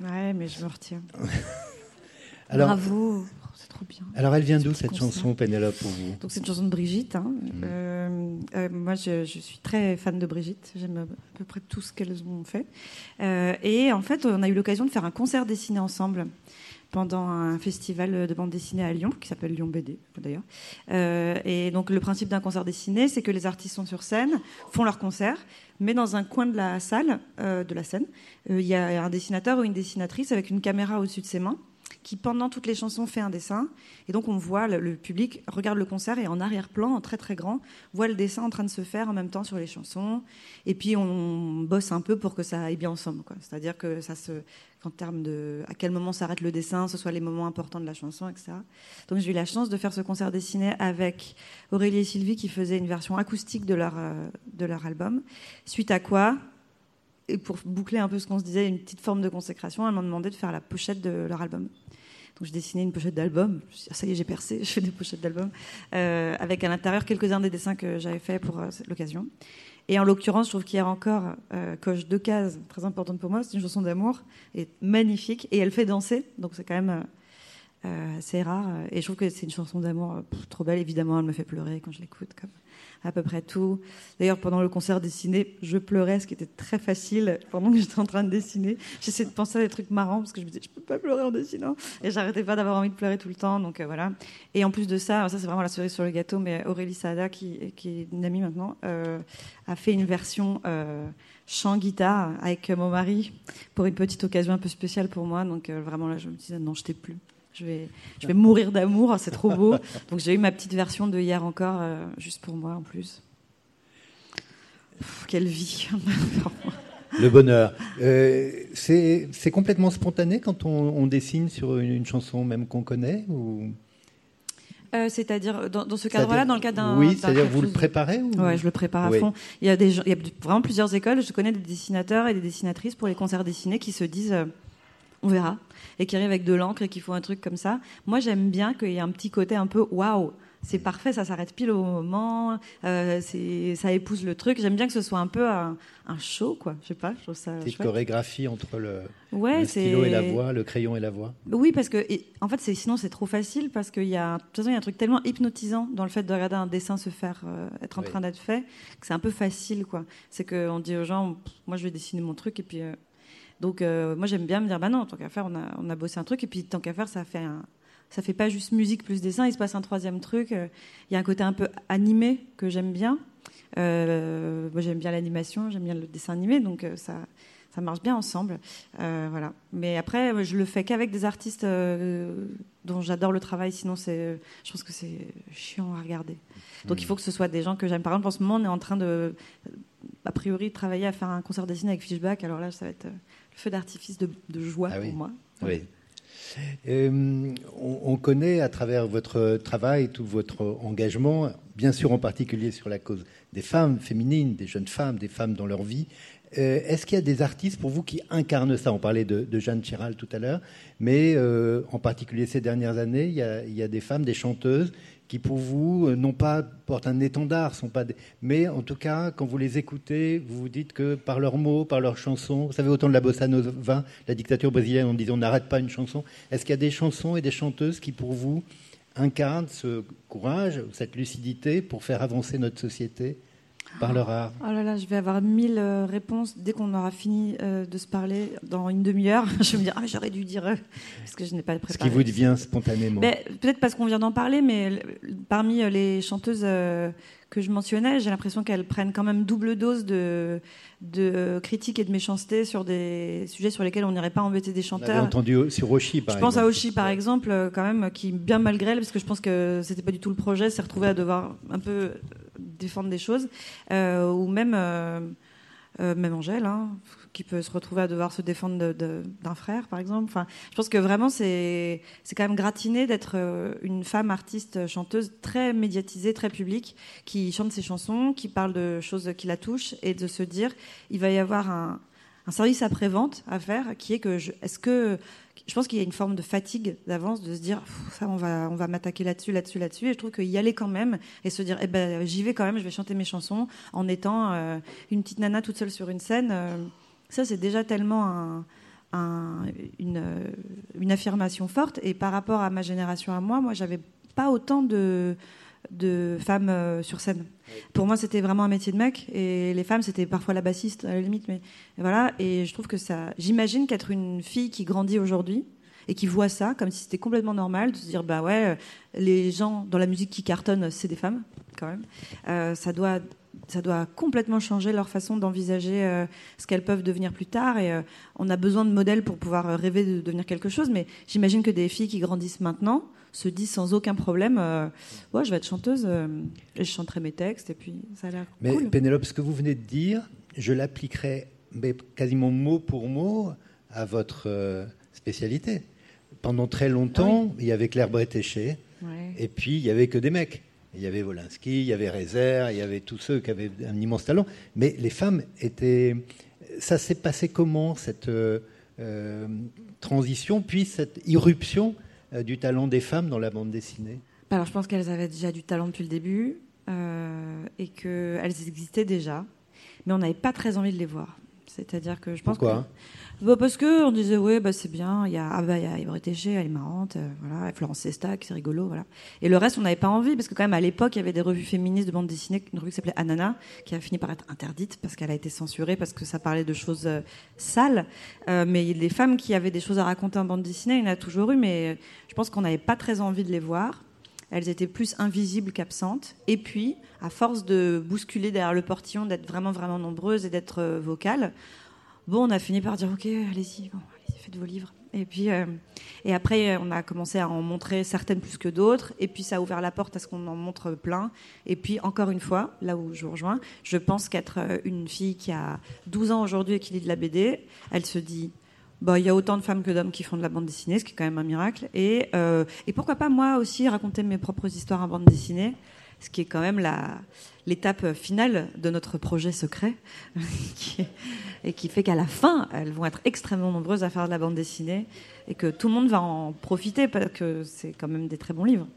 Ouais, mais je me retiens. Alors, Bravo, c'est trop bien. alors elle vient d'où cette chanson, Pénélope, pour vous? Donc c'est une chanson de Brigitte. hein. Euh, euh, moi, je, je suis très fan de Brigitte. J'aime à peu près tout ce qu'elles ont fait. Euh, et en fait, on a eu l'occasion de faire un concert dessiné ensemble pendant un festival de bande dessinée à Lyon, qui s'appelle Lyon BD d'ailleurs. Euh, et donc le principe d'un concert dessiné, c'est que les artistes sont sur scène, font leur concert, mais dans un coin de la salle, euh, de la scène, euh, il y a un dessinateur ou une dessinatrice avec une caméra au-dessus de ses mains qui pendant toutes les chansons fait un dessin. Et donc on voit le, public regarde le concert et en arrière-plan en très très grand voit le dessin en train de se faire en même temps sur les chansons. Et puis on bosse un peu pour que ça aille bien ensemble c'est-à-dire que ça se qu'en termes de à quel moment s'arrête le dessin ce soit les moments importants de la chanson etc donc j'ai eu la chance de faire ce concert dessiné avec Aurélie et Sylvie qui faisaient une version acoustique de leur euh, de leur album. Suite à quoi et pour boucler un peu ce qu'on se disait, une petite forme de consécration, elles m'ont demandé de faire la pochette de leur album. Donc j'ai dessiné une pochette d'album. Ah, ça y est, j'ai percé, je fais des pochettes d'album. Euh, avec à l'intérieur quelques-uns des dessins que j'avais faits pour euh, l'occasion. Et en l'occurrence, je trouve qu'hier encore, euh, coche deux cases très importantes pour moi. C'est une chanson d'amour, et magnifique, et elle fait danser, donc c'est quand même euh, assez rare. Et je trouve que c'est une chanson d'amour trop belle. Évidemment, elle me fait pleurer quand je l'écoute, comme à peu près tout. D'ailleurs, pendant le concert dessiné, je pleurais, ce qui était très facile pendant que j'étais en train de dessiner. J'essayais de penser à des trucs marrants parce que je me disais, je peux pas pleurer en dessinant. Et j'arrêtais pas d'avoir envie de pleurer tout le temps. Donc euh, voilà. Et en plus de ça, ça c'est vraiment la cerise sur le gâteau, mais Aurélie Saada, qui, qui est une amie maintenant, euh, a fait une version euh, chant guitare avec mon mari pour une petite occasion un peu spéciale pour moi. Donc vraiment là, je me disais, non, je t'ai plus. Je vais, je vais mourir d'amour, c'est trop beau. Donc j'ai eu ma petite version de hier encore, euh, juste pour moi en plus. Pff, quelle vie Le bonheur. Euh, c'est complètement spontané quand on, on dessine sur une, une chanson même qu'on connaît ou... Euh, C'est-à-dire dans, dans ce cadre-là, dans le cadre d'un. Oui, c'est-à-dire vous le préparez ou... Ouais, je le prépare à fond. Il y a des, il y a vraiment plusieurs écoles. Je connais des dessinateurs et des dessinatrices pour les concerts dessinés qui se disent, euh, on verra, et qui arrivent avec de l'encre et qui font un truc comme ça. Moi, j'aime bien qu'il y ait un petit côté un peu waouh. C'est parfait, ça s'arrête pile au moment, euh, ça épouse le truc. J'aime bien que ce soit un peu un, un show, quoi. Je sais pas, je trouve ça Petite chorégraphie entre le, Ouais, le stylo et la voix, le crayon et la voix. Oui, parce que et, en fait, sinon c'est trop facile parce qu'il y a de toute façon il y a un truc tellement hypnotisant dans le fait de regarder un dessin se faire euh, être en Oui. train d'être fait que c'est un peu facile quoi. C'est que on dit aux gens, moi je vais dessiner mon truc et puis euh, donc euh, moi j'aime bien me dire bah non tant qu'à faire on a on a bossé un truc et puis tant qu'à faire ça fait un ça fait pas juste musique plus dessin, il se passe un troisième truc. euh, Il y a un côté un peu animé que j'aime bien. Euh, moi j'aime bien l'animation, j'aime bien le dessin animé, donc ça ça marche bien ensemble. Voilà. Mais après, je le fais qu'avec des artistes dont j'adore le travail. Sinon, c'est, je pense que c'est chiant à regarder. Donc, il faut que ce soit des gens que j'aime. Par exemple, en ce moment, on est en train de, a priori, travailler à faire un concert dessiné avec Fishback. Alors là, ça va être feu d'artifice de, de joie Ah oui. pour moi. Oui. Euh, on, on connaît à travers votre travail, tout votre engagement, bien sûr en particulier sur la cause des femmes féminines, des jeunes femmes, des femmes dans leur vie, Euh, est-ce qu'il y a des artistes pour vous qui incarnent ça? On parlait de, Jeanne Chiral tout à l'heure, mais euh, en particulier ces dernières années, il y, a, des femmes, des chanteuses qui pour vous, non pas portent un étendard, sont pas mais en tout cas, quand vous les écoutez, vous vous dites que par leurs mots, par leurs chansons, vous savez autant de la bossa nova, la dictature brésilienne, on disait on n'arrête pas une chanson. Est-ce qu'il y a des chansons et des chanteuses qui pour vous incarnent ce courage, cette lucidité pour faire avancer notre société? Par leur art Oh là là, je vais avoir mille euh, réponses dès qu'on aura fini euh, de se parler dans une demi-heure. je vais me dire, ah, j'aurais dû dire, euh, parce que je n'ai pas préparé. Ce qui vous vient spontanément. Peut-être parce qu'on vient d'en parler, mais parmi les chanteuses que je mentionnais, j'ai l'impression qu'elles prennent quand même double dose de, de critiques et de méchanceté sur des sujets sur lesquels on n'irait pas embêter des chanteurs. Vous entendu sur Oshi, par je exemple. Je pense à Oshi, par exemple, quand même, qui, bien malgré elle, parce que je pense que c'était pas du tout le projet, s'est retrouvé à devoir un peu défendre des choses, euh, ou même, euh, euh, même Angèle, hein, qui peut se retrouver à devoir se défendre d'un frère, par exemple. Enfin, je pense que vraiment, c'est quand même gratiné d'être une femme artiste, chanteuse très médiatisée, très publique, qui chante ses chansons, qui parle de choses qui la touchent, et de se dire, il va y avoir un, un service après-vente à faire, qui est que, est-ce que je pense qu'il y a une forme de fatigue d'avance de se dire ça on va on va m'attaquer là-dessus là-dessus là-dessus. Et je trouve qu'il y aller quand même et se dire eh ben j'y vais quand même je vais chanter mes chansons en étant euh, une petite nana toute seule sur une scène. Euh, ça c'est déjà tellement une affirmation forte. Et par rapport à ma génération à moi moi j'avais pas autant de de femmes euh, sur scène. Pour moi, c'était vraiment un métier de mec, et les femmes, c'était parfois la bassiste à la limite, mais voilà. Et je trouve que ça, j'imagine qu'être une fille qui grandit aujourd'hui et qui voit ça comme si c'était complètement normal de se dire bah ouais, euh, les gens dans la musique qui cartonnent, c'est des femmes quand même. Euh, ça doit ça doit complètement changer leur façon d'envisager ce qu'elles peuvent devenir plus tard. Et on a besoin de modèles pour pouvoir rêver de devenir quelque chose. Mais j'imagine que des filles qui grandissent maintenant se dit sans aucun problème euh, ouais, je vais être chanteuse euh, et je chanterai mes textes et puis ça a l'air mais cool. Pénélope ce que vous venez de dire je l'appliquerai quasiment mot pour mot à votre euh, spécialité pendant très longtemps ah il y avait Claire Bretéché et puis il y avait que des mecs il y avait Wolinski, il y avait Rezer, il y avait tous ceux qui avaient un immense talent. Mais les femmes étaient. Ça s'est passé comment, cette transition, puis cette irruption euh, du talent des femmes dans la bande dessinée? Alors je pense qu'elles avaient déjà du talent depuis le début euh, et qu'elles existaient déjà, mais on n'avait pas très envie de les voir. C'est-à-dire que je pense Pourquoi bah parce que on disait ouais bah c'est bien, il y a ah bah il y a elle est marrante, euh, voilà, Florence Sestac, c'est rigolo, voilà. Et le reste on n'avait pas envie parce que quand même à l'époque il y avait des revues féministes de bande dessinée, une revue qui s'appelait Anana qui a fini par être interdite parce qu'elle a été censurée parce que ça parlait de choses euh, sales. Euh, mais les femmes qui avaient des choses à raconter en bande dessinée, il y en a toujours eu, mais je pense qu'on n'avait pas très envie de les voir. Elles étaient plus invisibles qu'absentes. Et puis, à force de bousculer derrière le portillon, d'être vraiment, vraiment nombreuses et d'être vocales, Bon, on a fini par dire ok, allez-y, bon, allez faites vos livres. Et puis, euh, et après, on a commencé à en montrer certaines plus que d'autres. Et puis, ça a ouvert la porte à ce qu'on en montre plein. Et puis, encore une fois, là où je vous rejoins, je pense qu'être euh, une fille qui a 12 ans aujourd'hui et qui lit de la BD, elle se dit bah, y a autant de femmes que d'hommes qui font de la bande dessinée, ce qui est quand même un miracle. Et, euh, et pourquoi pas moi aussi raconter mes propres histoires en bande dessinée ce qui est quand même l'étape finale de notre projet secret, et qui fait qu'à la fin, elles vont être extrêmement nombreuses à faire de la bande dessinée, et que tout le monde va en profiter, parce que c'est quand même des très bons livres.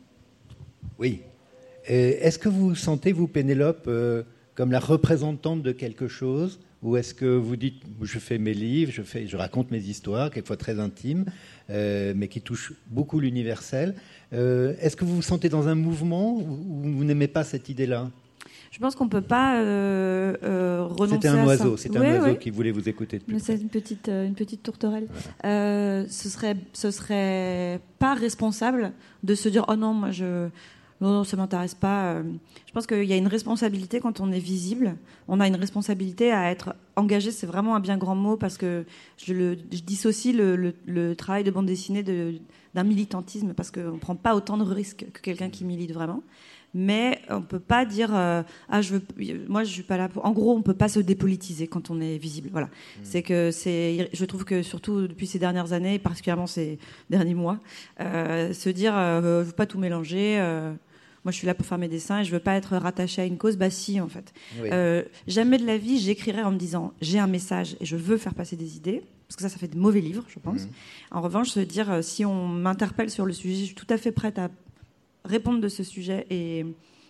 Oui. Est-ce que vous sentez, vous, Pénélope, euh, comme la représentante de quelque chose ou est-ce que vous dites, je fais mes livres, je, fais, je raconte mes histoires, quelquefois très intimes, euh, mais qui touchent beaucoup l'universel. Euh, Est-ce que vous vous sentez dans un mouvement ou vous n'aimez pas cette idée-là? Je pense qu'on ne peut pas euh, euh renoncer C'était un oiseau, c'était un oiseau qui voulait vous écouter. C'est une petite, une petite tourterelle. ce serait, ce serait pas responsable de se dire oh non, moi je non, non, ça m'intéresse pas. Euh. Je pense qu'il y a une responsabilité quand on est visible. On a une responsabilité à être engagé. C'est vraiment un bien grand mot parce que je, le, dissocie le, travail de bande dessinée d'un militantisme parce qu'on ne prend pas autant de risques que quelqu'un qui milite vraiment. Mais on ne peut pas dire euh, ah je veux moi je suis pas là pour en gros on peut pas se dépolitiser quand on est visible voilà mmh. c'est que c'est je trouve que surtout depuis ces dernières années particulièrement ces derniers mois euh, se dire euh, veux pas tout mélanger moi je suis là pour faire mes dessins et je veux pas être rattachée à une cause. Bah si, en fait. Oui. Euh, jamais de la vie, j'écrirai en me disant j'ai un message et je veux faire passer des idées. Parce que ça, ça fait de mauvais livres, je pense. Mhm. En revanche, se dire euh, si on m'interpelle sur le sujet, je suis tout à fait prête à répondre de ce sujet et,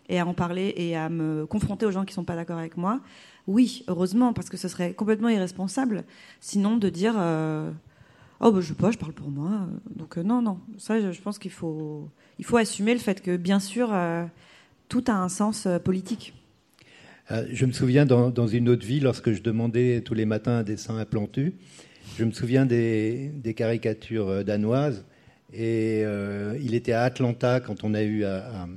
et à en parler et à me confronter aux gens qui sont pas d'accord avec moi. Oui, heureusement, parce que ce serait complètement irresponsable, sinon de dire euh, oh bah, je sais pas, je parle pour moi. Donc euh, non, non, ça, je, pense qu'il faut il faut assumer le fait que bien sûr euh, tout a un sens euh, politique. Je me souviens dans, dans une autre vie, lorsque je demandais tous les matins un dessin à Plantu, je me souviens des, des caricatures danoises. Et il était à Atlanta quand on a eu à,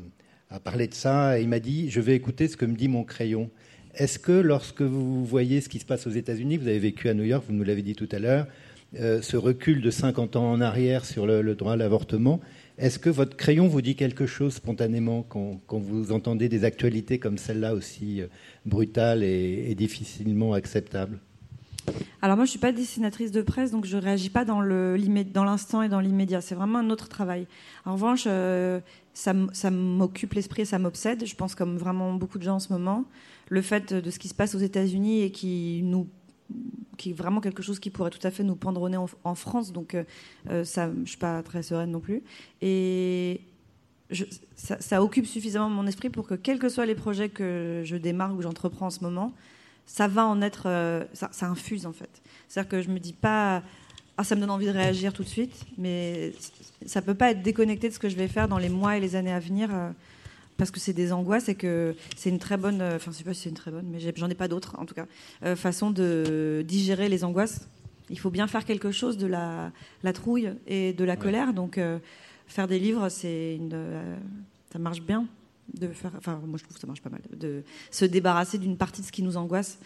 à- parler de ça. Il m'a dit Je vais écouter ce que me dit mon crayon. Est-ce que lorsque vous voyez ce qui se passe aux États-Unis, vous avez vécu à New York, vous nous l'avez dit tout à l'heure, euh, ce recul de 50 ans en arrière sur le, droit à l'avortement, est-ce que votre crayon vous dit quelque chose spontanément quand, vous entendez des actualités comme celle-là aussi euh, brutales et, difficilement acceptables? Alors moi, je suis pas dessinatrice de presse, donc je réagis pas dans l'instant et dans l'immédiat. C'est vraiment un autre travail. En revanche, euh, ça, ça m'occupe l'esprit et ça m'obsède. Je pense comme vraiment beaucoup de gens en ce moment, le fait de ce qui se passe aux États-Unis et qui nous qui est vraiment quelque chose qui pourrait tout à fait nous nez en, France. Donc, euh, euh, ça, je suis pas très sereine non plus. Et ça, occupe suffisamment mon esprit pour que, quels que soient les projets que je démarre ou j'entreprends en ce moment, ça va en être, euh, ça, ça infuse en fait. C'est-à-dire que je me dis pas, ah ça me donne envie de réagir tout de suite, mais ça peut pas être déconnecté de ce que je vais faire dans les mois et les années à venir, euh, parce que c'est des angoisses et que c'est une très bonne, euh, enfin je sais pas si c'est une très bonne, mais j'en ai pas d'autres en tout cas, euh, façon de digérer les angoisses. Il faut bien faire quelque chose de la, la trouille et de la colère, donc euh, faire des livres, c'est une, euh, ça marche bien de faire, enfin moi je trouve que ça marche pas mal, de se débarrasser d'une partie de ce qui nous angoisse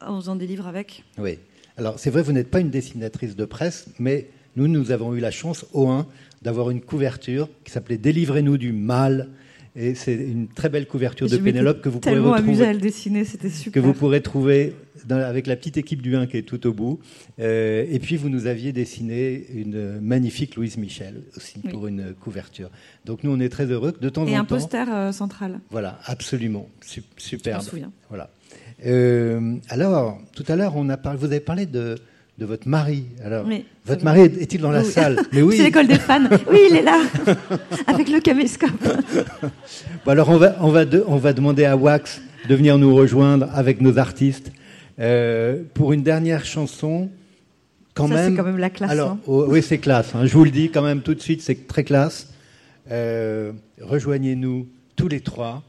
en faisant des livres avec. Oui. Alors, c'est vrai, vous n'êtes pas une dessinatrice de presse, mais nous, nous avons eu la chance, au 1, d'avoir une couverture qui s'appelait Délivrez-nous du mal. Et c'est une très belle couverture de Pénélope que vous pourrez retrouver. à le dessiner, c'était super. que vous pourrez trouver dans- avec la petite équipe du 1 qui est tout au bout. Euh, et puis, vous nous aviez dessiné une magnifique Louise Michel aussi Oui. pour une couverture. Donc, nous, on est très heureux de temps Et en un temps. poster euh, central. Voilà, absolument. Su- Je superbe. m'en souviens. Voilà. Euh, alors, tout à l'heure, on a parlé, vous avez parlé de, de votre mari. Alors, Oui, votre mari est- est-il dans la Oui. salle Mais oui. C'est l'école des fans. Oui, il est là, avec le caméscope. Bon, alors, on va, on, va de- on va demander à Wax de venir nous rejoindre avec nos artistes euh, pour une dernière chanson. Quand Ça, même. c'est quand même la classe. Alors, hein. oh, oui, c'est classe. hein. Je vous le dis quand même tout de suite, c'est très classe. Euh, Rejoignez-nous tous les trois.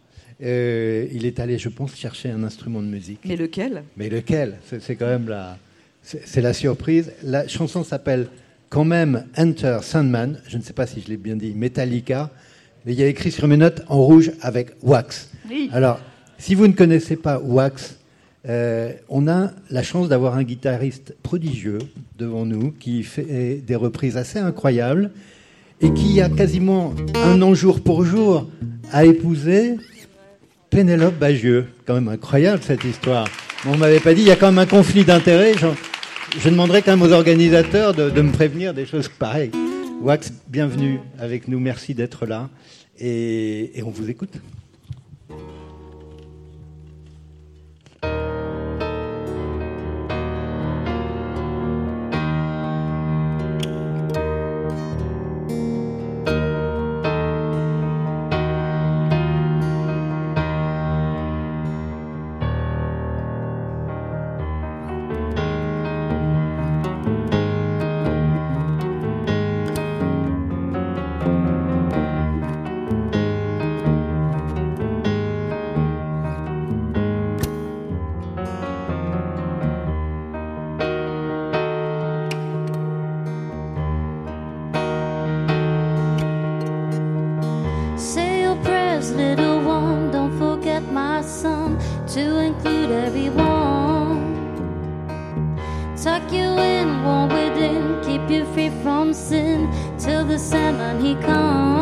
Euh, il est allé, je pense, chercher un instrument de musique. Mais lequel? Mais lequel? C'est c'est quand même la, c'est la surprise. La chanson s'appelle quand même Enter Sandman. Je ne sais pas si je l'ai bien dit, Metallica. Mais il y a écrit sur mes notes en rouge avec Wax. Oui. Alors, si vous ne connaissez pas Wax, euh, on a la chance d'avoir un guitariste prodigieux devant nous qui fait des reprises assez incroyables et qui a quasiment un an jour pour jour à épouser Pénélope Bagieux. Quand même incroyable cette histoire. On m'avait pas dit, il y a quand même un conflit d'intérêts. Je demanderais quand même aux organisateurs de, me prévenir des choses pareilles. Wax, bienvenue avec nous, merci d'être là. Et on vous écoute. To include everyone. Tuck you in, warm within, keep you free from sin till the Sandman he comes.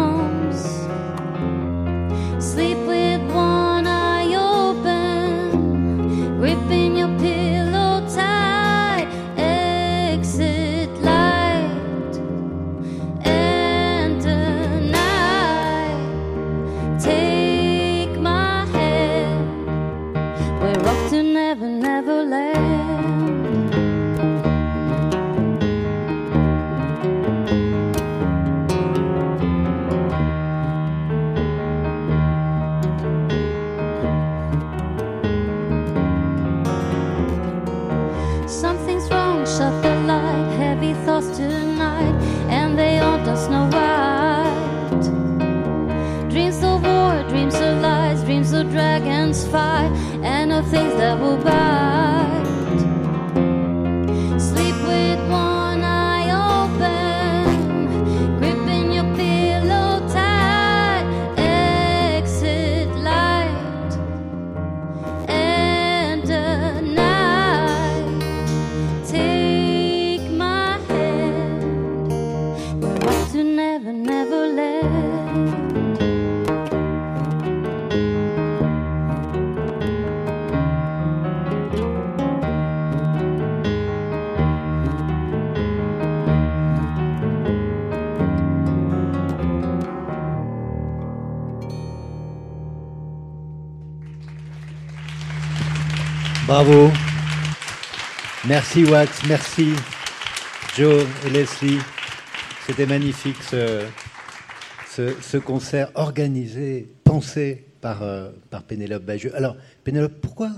Bravo. Merci Wax, merci Joe et Leslie. C'était magnifique ce, ce, ce concert organisé, pensé par, euh, par Pénélope Bagieux. Alors, Pénélope, pourquoi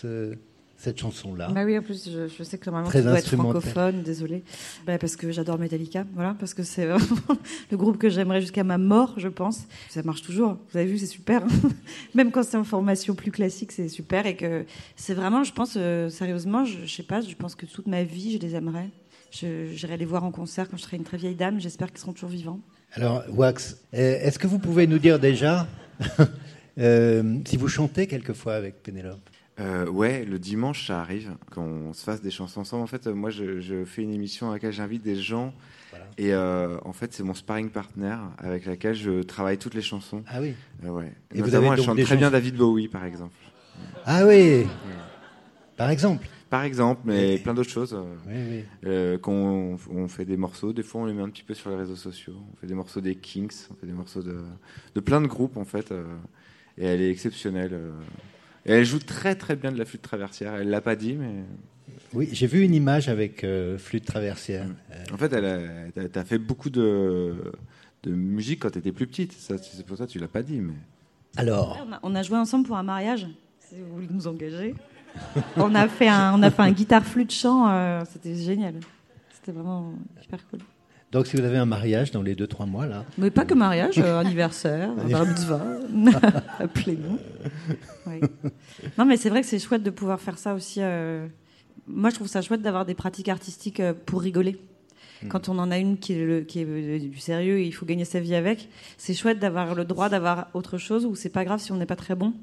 ce- cette chanson-là Bah oui, en plus, je, je sais que normalement, Très tu dois être francophone, désolé. Bah, parce que j'adore Metallica, voilà, parce que c'est le groupe que j'aimerais jusqu'à ma mort, je pense. Ça marche toujours. Vous avez vu, c'est super. Même quand c'est en formation plus classique, c'est super. Et que c'est vraiment, je pense, euh, sérieusement, je, je sais pas, je pense que toute ma vie, je les aimerais. J'irai les voir en concert quand je serai une très vieille dame. J'espère qu'ils seront toujours vivants. Alors, Wax, euh, est-ce que vous pouvez nous dire déjà euh, si vous chantez quelquefois avec Pénélope? Euh, ouais, le dimanche, ça arrive qu'on se fasse des chansons ensemble. En fait, euh, moi, je, je fais une émission à laquelle j'invite des gens. Voilà. Et euh, en fait, c'est mon sparring partner avec laquelle je travaille toutes les chansons. Ah oui. Ouais. Et vous Notamment, avez elle donc chante des très bien David Bowie, par exemple. Ah oui Par exemple Par exemple, mais plein d'autres choses. Oui, oui. euh, qu'on on fait des morceaux, des fois on les met un petit peu sur les réseaux sociaux. On fait des morceaux des Kings, on fait des morceaux de, de plein de groupes en fait. euh, et elle est exceptionnelle. euh. Et elle joue très très bien de la flûte traversière. Elle l'a pas dit, mais Oui, j'ai vu une image avec euh, flûte traversière. Euh, En fait, elle a, fait beaucoup de, de musique quand tu étais plus petite. Ça, c'est pour ça que tu l'as pas dit. Mais... alors, On a, on a joué ensemble pour un mariage, si vous voulez nous engager. on, a fait un, on a fait un guitare flûte chant, euh, c'était génial. C'était vraiment super cool. Donc si vous avez un mariage dans les 2-3 mois, là, Mais pas que mariage, euh, anniversaire, bar mitzvah, appelez-nous. Oui. Non, mais c'est vrai que c'est chouette de pouvoir faire ça aussi. euh, Moi, je trouve ça chouette d'avoir des pratiques artistiques euh, pour rigoler. Quand on en a une qui est, le- qui est du sérieux et il faut gagner sa vie avec, c'est chouette d'avoir le droit d'avoir autre chose où c'est pas grave si on n'est pas très bon.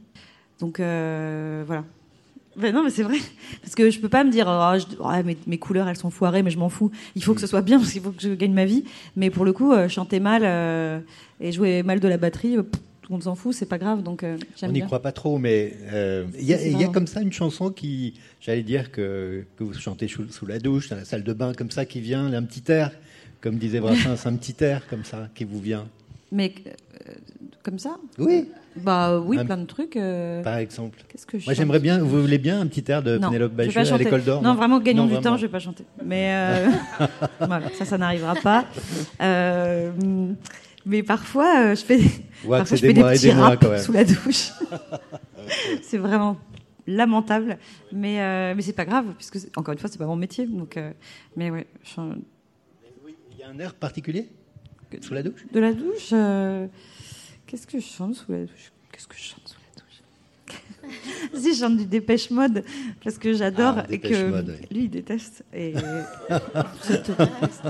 Donc euh, voilà. Ben non, mais c'est vrai. Parce que je peux pas me dire, oh, je- oh, mes, mes couleurs, elles sont foirées, mais je m'en fous. Il faut que ce soit bien parce qu'il faut que je gagne ma vie. Mais pour le coup, euh, chanter mal euh, et jouer mal de la batterie, euh, pff, tout le monde s'en fout, c'est pas grave. Donc euh, on n'y croit pas trop, mais euh, il y, a- y a comme ça une chanson qui, j'allais dire que, que vous chantez sous, sous la douche, dans la salle de bain, comme ça, qui vient, un petit air, comme disait Brassens, un petit air comme ça, qui vous vient. Mais euh, comme ça Oui, Bah oui, Un- plein de trucs. euh, par exemple. Qu'est-ce que je Moi, j'aimerais bien, vous voulez bien un petit air de Non, Pénélope Bagieux à l'école d'or Non, vraiment, gagnons Non, du vraiment. temps, je vais pas chanter. Mais euh, voilà, ça, ça n'arrivera pas. Mais parfois, je fais, Ouais, parfois, je fais des petits raps quand même. sous la douche. c'est vraiment lamentable, mais mais c'est pas grave puisque encore une fois, c'est pas mon métier. Donc, mais ouais, Il y a un air particulier? Sous la douche? De la douche. euh, Qu'est-ce que je chante sous la douche? Qu'est-ce que je chante sous la douche? Si je chante du Dépêche Mode parce que j'adore Ah, et que Mode, oui. lui il déteste et je te déteste.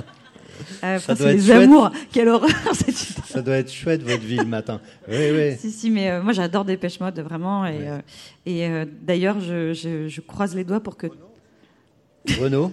Euh, Ça doit c'est être les chouette. amours. Quelle horreur cette. Ça doit être chouette votre vie le matin. Oui, oui. Si si, mais euh, moi j'adore Dépêche Mode vraiment et euh, et d'ailleurs je, je, je croise les doigts pour que Renaud?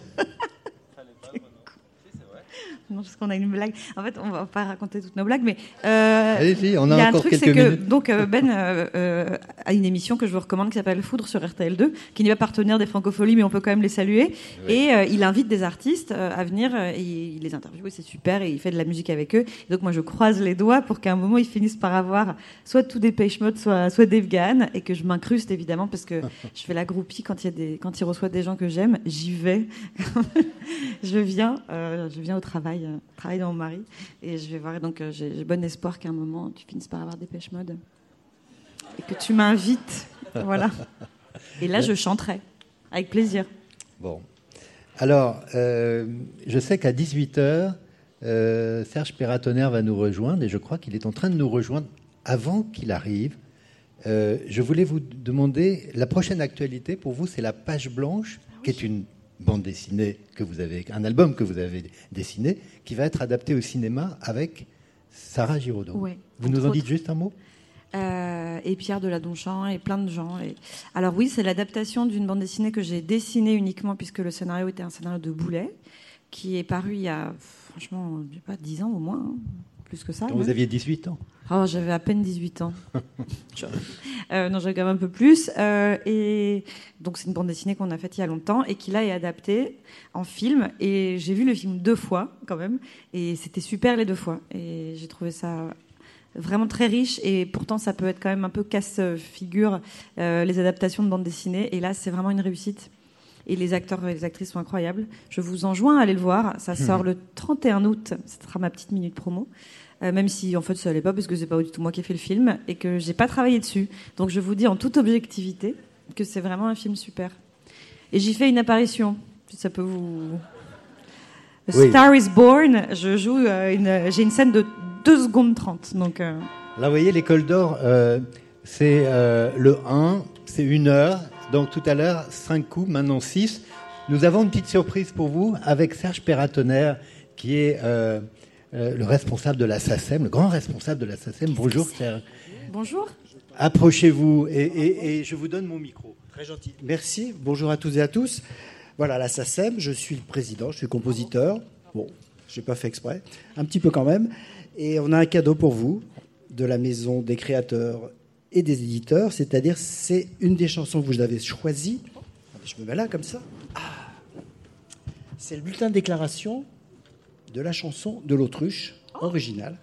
Parce qu'on a une blague. En fait, on va pas raconter toutes nos blagues, mais euh, Allez-y, on Il y a un truc, quelques c'est que minutes. donc euh, Ben euh, euh, a une émission que je vous recommande qui s'appelle Foudre sur RTL2, qui n'est pas partenaire des Francopholies, mais on peut quand même les saluer. Et euh, il invite des artistes à venir, et il les interviewe, c'est super, et il fait de la musique avec eux. Et donc moi, je croise les doigts pour qu'à un moment ils finissent par avoir soit tout des Mode, soit soit Dave Gahan, et que je m'incruste évidemment parce que je fais la groupie quand il y a des quand il reçoit des gens que j'aime, j'y vais. je viens, je viens au travail, euh, travail dans mon mari, et je vais voir. Donc euh, j'ai bon espoir qu'à un moment tu finisses par avoir des pêches mode et que tu m'invites, voilà. Et là, je chanterai avec plaisir. Bon. Alors, euh, je sais qu'à 18h, Serge Perratonnerre va nous rejoindre et je crois qu'il est en train de nous rejoindre avant qu'il arrive. Euh, je voulais vous demander, la prochaine actualité pour vous, c'est La Page Blanche, qui est une bande dessinée que vous avez, un album que vous avez dessiné, qui va être adapté au cinéma avec Sarah Giraudot. Ouais, vous nous en dites autres. juste un mot? Euh, et Pierre de la Donchamp et plein de gens. Et... Alors oui, c'est l'adaptation d'une bande dessinée que j'ai dessinée uniquement puisque le scénario était un scénario de Boulet qui est paru il y a franchement je sais pas 10 ans au moins, hein, plus que ça. Quand vous aviez 18 ans. Oh, j'avais à peine 18 ans. Euh, non, j'avais quand même un peu plus. Euh, et donc, c'est une bande dessinée qu'on a faite il y a longtemps et qui là est adaptée en film. Et j'ai vu le film deux fois, quand même. Et c'était super les deux fois. Et j'ai trouvé ça vraiment très riche. Et pourtant, ça peut être quand même un peu casse-figure, euh, les adaptations de bande dessinée. Et là, c'est vraiment une réussite. Et les acteurs et les actrices sont incroyables. Je vous enjoins à aller le voir. Ça sort le 31 août. Ce sera ma petite minute promo. Euh, même si en fait ça allait pas parce que c'est pas du tout moi qui ai fait le film et que j'ai pas travaillé dessus. Donc je vous dis en toute objectivité que c'est vraiment un film super. Et j'y fais une apparition, si ça peut vous. Oui. Star is Born, je joue euh, une, j'ai une scène de 2 secondes 30. Donc euh, Là, vous voyez, l'école d'or, c'est le 1, c'est une heure. Donc tout à l'heure, 5 coups, maintenant 6. Nous avons une petite surprise pour vous avec Serge Perratonnerre, qui est euh, euh, le responsable de la SACEM, le grand responsable de la SACEM. Bonjour Serge. bonjour. Approchez-vous et, et- et je vous donne mon micro. Très gentil. Merci. Bonjour à toutes et à tous. Voilà, la SACEM, je suis le président, je suis compositeur. Bon, je n'ai pas fait exprès, un petit peu quand même. Et on a un cadeau pour vous de la maison des créateurs et des éditeurs, c'est-à-dire c'est une des chansons que vous avez choisies. Je me mets là comme ça. Ah. C'est le bulletin de déclaration de la chanson de l'autruche originale.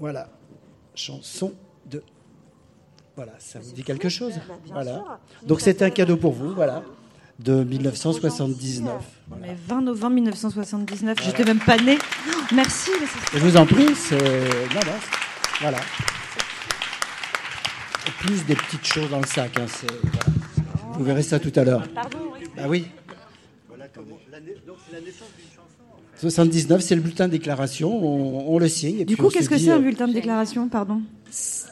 Voilà, chanson de. Voilà, ça vous dit quelque chose Voilà. Donc c'est un cadeau pour vous, voilà, de 1979. Voilà. Mais 20 novembre 1979, j'étais même pas née. Oh, merci. je vous en prie, c'est- voilà. Plus des petites choses dans le sac. hein, voilà. Vous verrez ça tout à l'heure. Ah oui. 79, c'est le bulletin de déclaration, on, on le signe. et Du puis coup, on qu'est-ce que c'est un euh, bulletin de déclaration, pardon?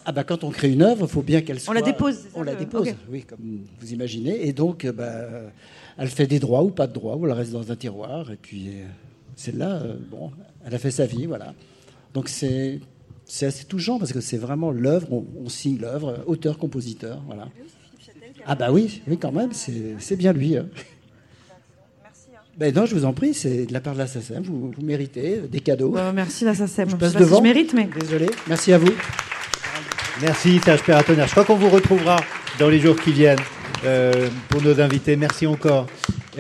Ah bah quand on crée une œuvre, il faut bien qu'elle soit. la dépose, ça On la dépose, oui, comme vous imaginez. Et donc, euh, bah, elle fait des droits ou pas de droits, ou elle reste dans un tiroir. Et puis, euh, celle-là, bon, elle a fait sa vie, voilà. Donc c'est c'est assez touchant parce que c'est vraiment l'œuvre, on, on signe l'œuvre, euh, auteur, compositeur, voilà. Ah bah oui, oui quand même, c'est c'est bien lui. hein. Ben non, je vous en prie, c'est de la part de la SACEM, vous, vous méritez euh, des cadeaux. Bah, Merci, sème. Je Je passe sais pas si devant. je mérite, mais. Désolé, merci à vous. Merci Serge Perratonnerre. Je crois qu'on vous retrouvera dans les jours qui viennent euh, pour nos invités. Merci encore.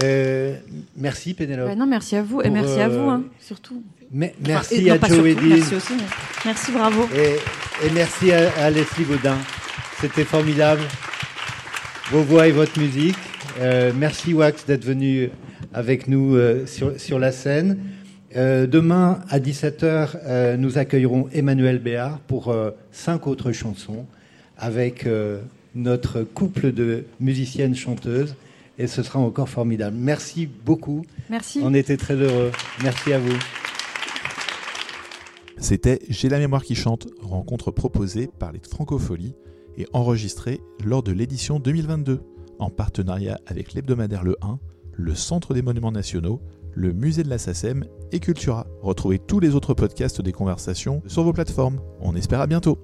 Euh, merci Pénélope. Bah non, merci à vous et merci à euh, vous, hein, surtout. Mais- Enfin, merci et non, à pas Joe surtout. Merci aussi. mais- Merci, bravo. Et, et merci à, à Leslie Baudin. C'était formidable. Vos voix et votre musique. Euh, merci Wax d'être venu avec nous euh, sur, sur la scène. Euh, demain à 17h, euh, nous accueillerons Emmanuel Béard pour euh, cinq autres chansons avec euh, notre couple de musiciennes chanteuses. Et ce sera encore formidable. Merci beaucoup. Merci. On était très heureux. Merci à vous. C'était J'ai la mémoire qui chante, rencontre proposée par les Francopholies et enregistrée lors de l'édition 2022, en partenariat avec l'hebdomadaire Le 1, le Centre des Monuments Nationaux, le Musée de la SACEM et Cultura. Retrouvez tous les autres podcasts des conversations sur vos plateformes. On espère à bientôt.